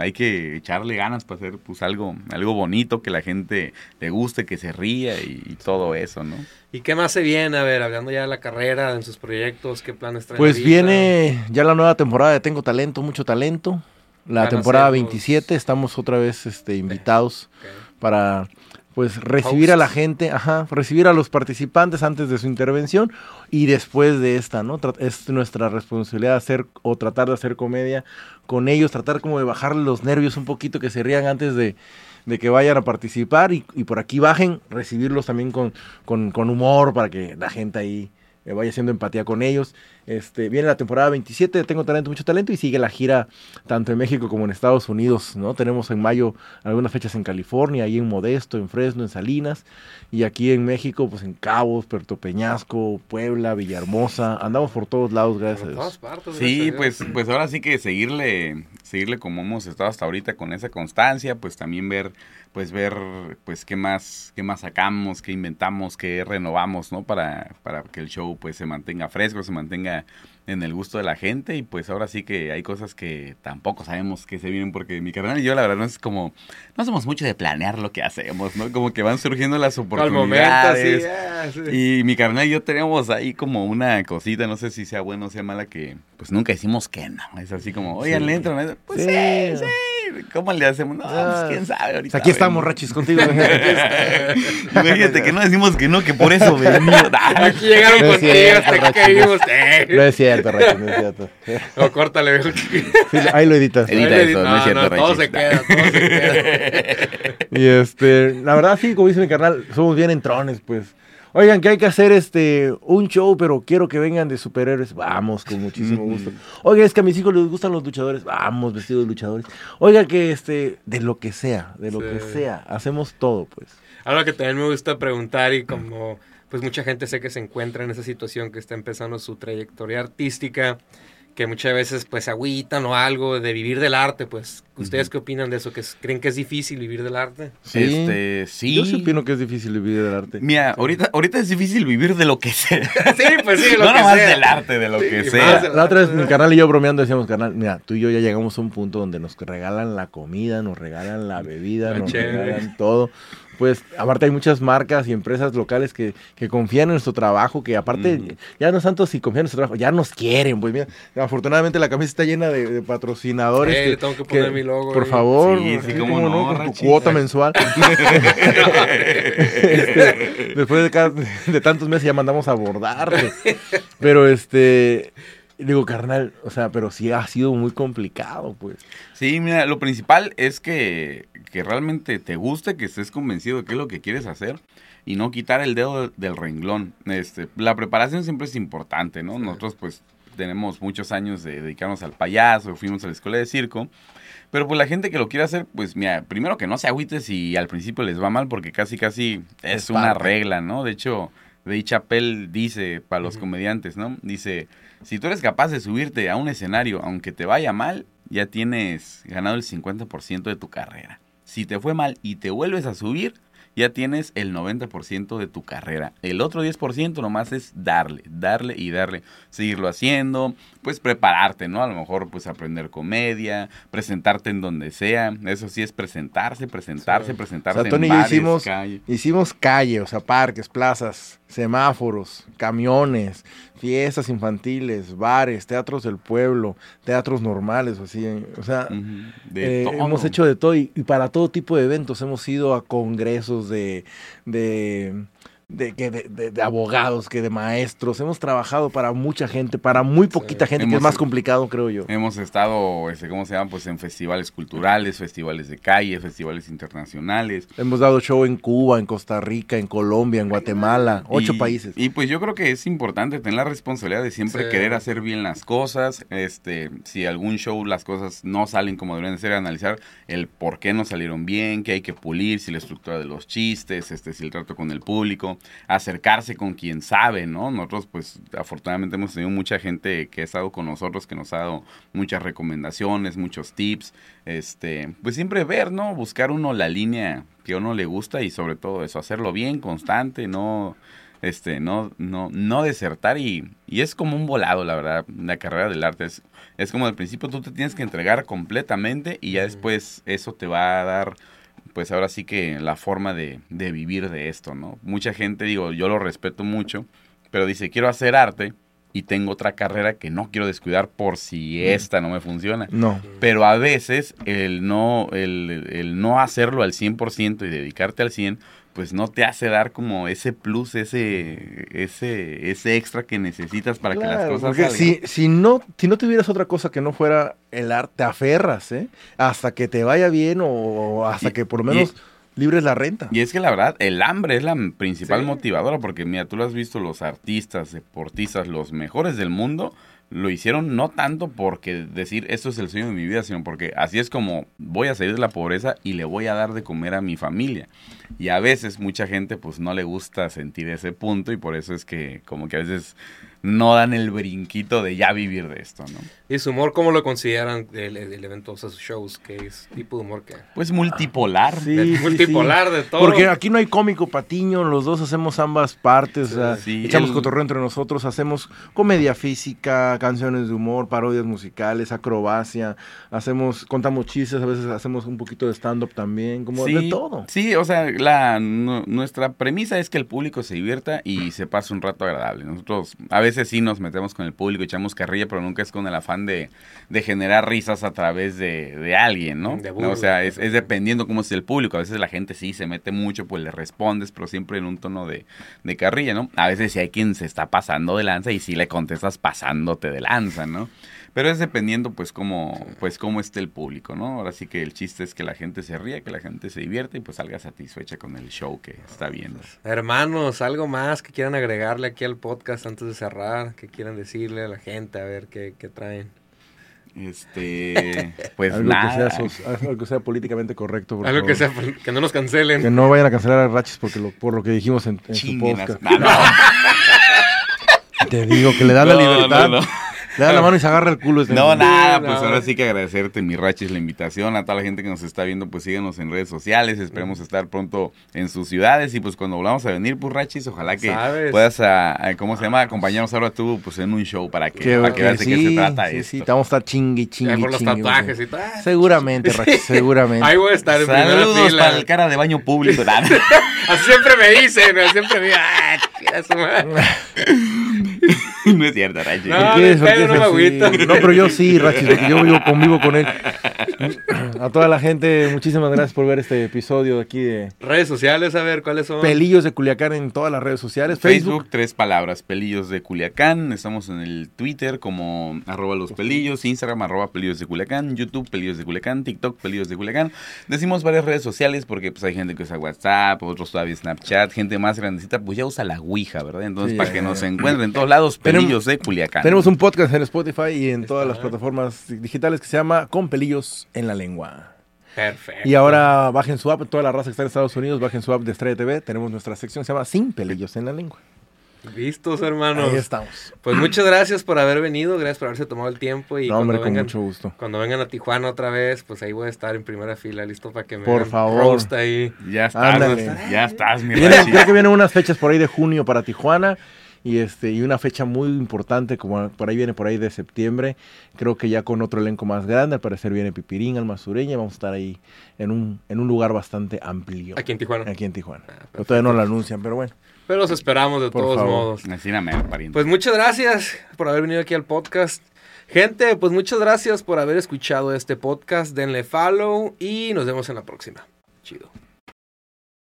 hay que echarle ganas para hacer pues algo, algo bonito, que la gente le guste, que se ría y, todo eso, ¿no? ¿Y qué más se viene? A ver, hablando ya de la carrera, en sus proyectos, ¿qué planes traen? Pues viene ya la nueva temporada de Tengo Talento, mucho talento. La temporada 27, estamos otra vez este, invitados para pues recibir a la gente, ajá, recibir a los participantes antes de su intervención y después de esta, ¿no? Es nuestra responsabilidad hacer o tratar de hacer comedia con ellos, tratar como de bajar los nervios un poquito, que se rían antes de, que vayan a participar y, por aquí bajen, recibirlos también con, con, humor para que la gente ahí eh, vaya haciendo empatía con ellos. Este, viene la temporada 27 de Tengo Talento, Mucho Talento y sigue la gira tanto en México como en Estados Unidos, ¿no? Tenemos en mayo algunas fechas en California, ahí en Modesto, en Fresno, en Salinas, y aquí en México, pues en Cabos, Puerto Peñasco, Puebla, Villahermosa, andamos por todos lados, gracias. todas partes. Sí, pues, pues ahora sí que seguirle, seguirle como hemos estado hasta ahorita con esa constancia, pues también ver pues ver pues qué más qué más sacamos, qué inventamos, qué renovamos, ¿no? Para, para que el show pues se mantenga fresco, se mantenga en el gusto de la gente y pues ahora sí que hay cosas que tampoco sabemos que se vienen porque mi carnal y yo la verdad no es como no somos mucho de planear lo que hacemos, ¿no? Como que van surgiendo las oportunidades. Momento, sí, Y mi carnal y yo tenemos ahí como una cosita, no sé si sea buena o sea mala que pues nunca decimos que no, es así como, "Oigan, le entran." Pues sí, sí. ¿Cómo le hacemos? No, pues ah, quién sabe ahorita. Aquí estamos, Rachis, contigo. Imagínate que no decimos que no, que por eso venimos. Aquí llegaron contigo hasta que caímos. No es cierto, no es cierto. No, córtale. ahí lo editas. Edita eso, no, no es cierto, no, Todo se queda, todo se queda. Y este, la verdad, sí, como dice mi carnal, somos bien entrones, pues. Oigan, que hay que hacer este un show, pero quiero que vengan de superhéroes. Vamos, con muchísimo gusto. Oiga, es que a mis hijos les gustan los luchadores. Vamos, vestidos de luchadores. Oiga, que este, de lo que sea, de lo que sea, hacemos todo, pues. Algo que también me gusta preguntar y como pues mucha gente sé que se encuentra en esa situación que está empezando su trayectoria artística que muchas veces pues agüitan o algo de vivir del arte, pues. ¿Ustedes qué opinan de eso? ¿Que creen que es difícil vivir del arte? Sí, este, sí. Yo sí opino que es difícil vivir del arte. Mira, ahorita, ahorita es difícil vivir de lo que sea. sí, pues sí, de lo no que nomás del arte, de lo que sea. La, otra vez mi canal y yo bromeando decíamos, canal, mira, tú y yo ya llegamos a un punto donde nos regalan la comida, nos regalan la bebida, nos regalan todo pues aparte hay muchas marcas y empresas locales que, que confían en nuestro trabajo, que aparte ya no es tanto si confían en nuestro trabajo, ya nos quieren, pues mira, afortunadamente la camisa está llena de, patrocinadores. que, tengo que poner mi logo. Por favor, sí, no, con tu cuota mensual. Este, después de, de tantos meses ya mandamos a bordar, pero este Digo, carnal, o sea, pero sí ha sido muy complicado, pues. Sí, mira, lo principal es que, que realmente te guste, que estés convencido de qué es lo que quieres hacer y no quitar el dedo del renglón. Este, la preparación siempre es importante, ¿no? Nosotros pues tenemos muchos años de dedicarnos al payaso, fuimos a la escuela de circo, pero pues la gente que lo quiere hacer, pues mira, primero que no se agüite si al principio les va mal, porque casi casi es, una regla, ¿no? De hecho, de Chappelle dice para los comediantes, ¿no? Dice, si tú eres capaz de subirte a un escenario, aunque te vaya mal, ya tienes ganado el 50% de tu carrera. Si te fue mal y te vuelves a subir, ya tienes el 90% de tu carrera. El otro 10% nomás es darle, darle y darle. Seguirlo haciendo, pues prepararte, ¿no? A lo mejor pues aprender comedia, presentarte en donde sea. Eso sí es presentarse, presentarse, presentarse. O sea, Tony en hicimos, calle. hicimos calle, o sea, parques, plazas, semáforos, camiones, fiestas infantiles, bares, teatros del pueblo, teatros normales, así, o sea, eh, hemos hecho de todo y, para todo tipo de eventos hemos ido a congresos de, de de, de, de, abogados, que de maestros. Hemos trabajado para mucha gente, para muy poquita gente, que es más complicado, creo yo. Hemos estado, este, ¿cómo se llama? Pues en festivales culturales, festivales de calle, festivales internacionales. Hemos dado show en Cuba, en Costa Rica, en Colombia, en Guatemala, ocho países. Y pues yo creo que es importante tener la responsabilidad de siempre querer hacer bien las cosas. Este, si algún show las cosas no salen como deberían de ser, analizar el por qué no salieron bien, qué hay que pulir, si la estructura de los chistes, este, si el trato con el público acercarse con quien sabe, ¿no? Nosotros, pues, afortunadamente hemos tenido mucha gente que ha estado con nosotros, que nos ha dado muchas recomendaciones, muchos tips, este, pues siempre ver, ¿no? Buscar uno la línea que a uno le gusta y sobre todo eso, hacerlo bien, constante, no este, no, no, no desertar y, y, es como un volado, la verdad, la carrera del arte. Es, es como al principio tú te tienes que entregar completamente y ya después eso te va a dar pues ahora sí que la forma de, de vivir de esto, ¿no? Mucha gente, digo, yo lo respeto mucho, pero dice, quiero hacer arte y tengo otra carrera que no quiero descuidar por si esta no me funciona. No. Pero a veces el no, el, el no hacerlo al 100% y dedicarte al 100%, pues no te hace dar como ese plus, ese, ese, ese extra que necesitas para que las cosas salgan. Si, si, no, si no tuvieras otra cosa que no fuera el arte, te aferras, ¿eh? Hasta que te vaya bien o hasta que por lo menos libre es la renta. Y es que la verdad, el hambre es la principal motivadora, porque mira, tú lo has visto, los artistas, deportistas, los mejores del mundo, lo hicieron no tanto porque decir esto es el sueño de mi vida, sino porque así es como voy a salir de la pobreza y le voy a dar de comer a mi familia. Y a veces mucha gente pues no le gusta sentir ese punto y por eso es que como que a veces no dan el brinquito de ya vivir de esto, ¿no? ¿Y su humor cómo lo consideran el, el evento, o sea, sus shows? ¿Qué es tipo de humor que? Pues multipolar. Sí, multipolar de todo. Porque aquí no hay cómico patiño, los dos hacemos ambas partes, echamos cotorreo entre nosotros, hacemos comedia física, canciones de humor, parodias musicales, acrobacia, hacemos, contamos chistes, a veces hacemos un poquito de stand-up también, como de todo. Sí, o sea, la, nuestra premisa es que el público se divierta y se pase un rato agradable. Nosotros a veces sí nos metemos con el público, echamos carrilla, pero nunca es con el afán de, generar risas a través de, alguien, ¿no? o sea, es, dependiendo cómo es el público. A veces la gente sí se mete mucho, pues le respondes, pero siempre en un tono de, de carrilla, ¿no? A veces sí hay quien se está pasando de lanza y sí le contestas pasándote de lanza, ¿no? Pero es dependiendo pues cómo, pues cómo esté el público, ¿no? Ahora sí que el chiste es que la gente se ría, que la gente se divierte y pues salga satisfecha con el show que está viendo. Hermanos, algo más que quieran agregarle aquí al podcast antes de cerrar, que quieran decirle a la gente, a ver qué, qué traen. Este, pues algo nada. Que sea, algo que sea políticamente correcto. algo que sea, que no nos cancelen. Que no vayan a cancelar a Rachis porque lo, por lo que dijimos en, su podcast. Te digo que le da la libertad. Le da la mano y se agarra el culo. no, nada, pues ahora sí que agradecerte, mi Rachis, la invitación. A toda la gente que nos está viendo, pues síguenos en redes sociales. Esperemos estar pronto en sus ciudades. Y pues cuando volvamos a venir, pues Rachis, ojalá que puedas, a, ¿cómo se llama? Acompañarnos ahora tú, pues en un show para que, para que veas de qué se trata sí, Sí, te vamos a estar chingui, chingui, Por los tatuajes y todo. Seguramente, Rachis, seguramente. Ahí voy a estar en Saludos fila. para el cara de baño público. Así siempre me dicen, siempre me dicen, ah, no es cierto, Rachis. No, ¿Qué es? no me No, pero yo sí, Rachis, porque yo, yo convivo con él. A toda la gente, muchísimas gracias por ver este episodio aquí de... Redes sociales, a ver, ¿cuáles son? Pelillos de Culiacán en todas las redes sociales. Facebook, tres palabras, Pelillos de Culiacán. Estamos en el Twitter como arroba los pelillos, Instagram arroba pelillos de Culiacán, YouTube pelillos de Culiacán, TikTok pelillos de Culiacán. Decimos varias redes sociales porque pues hay gente que usa WhatsApp, otros todavía Snapchat, gente más grandecita, pues ya usa la Ouija, ¿verdad? Entonces, para que nos encuentren en todos lados, Pelillos de Culiacán. Tenemos un podcast en Spotify y en todas las plataformas digitales que se llama Con Pelillos en la Lengua. Perfecto. Y ahora bajen su app, toda la raza que está en Estados Unidos, bajen su app de Estrella TV. Tenemos nuestra sección que se llama Sin Pelillos en la Lengua. Listos, hermanos. Ahí estamos. Pues muchas gracias por haber venido, gracias por haberse tomado el tiempo. Y no, hombre, con mucho gusto. Cuando vengan a Tijuana otra vez, pues ahí voy a estar en primera fila, listo para que me Por favor. ahí. Ya estás, ya estás, mi Creo que vienen unas fechas por ahí de junio para Tijuana y este y una fecha muy importante como por ahí viene por ahí de septiembre creo que ya con otro elenco más grande al parecer viene Pipirín Almasureña vamos a estar ahí en un en un lugar bastante amplio. Aquí en Tijuana. Aquí en Tijuana. Ah, todavía no lo anuncian pero bueno. Pero los esperamos de todos modos. Pues muchas gracias por haber venido aquí al podcast. Gente pues muchas gracias por haber escuchado este podcast. Denle follow y nos vemos en la próxima. Chido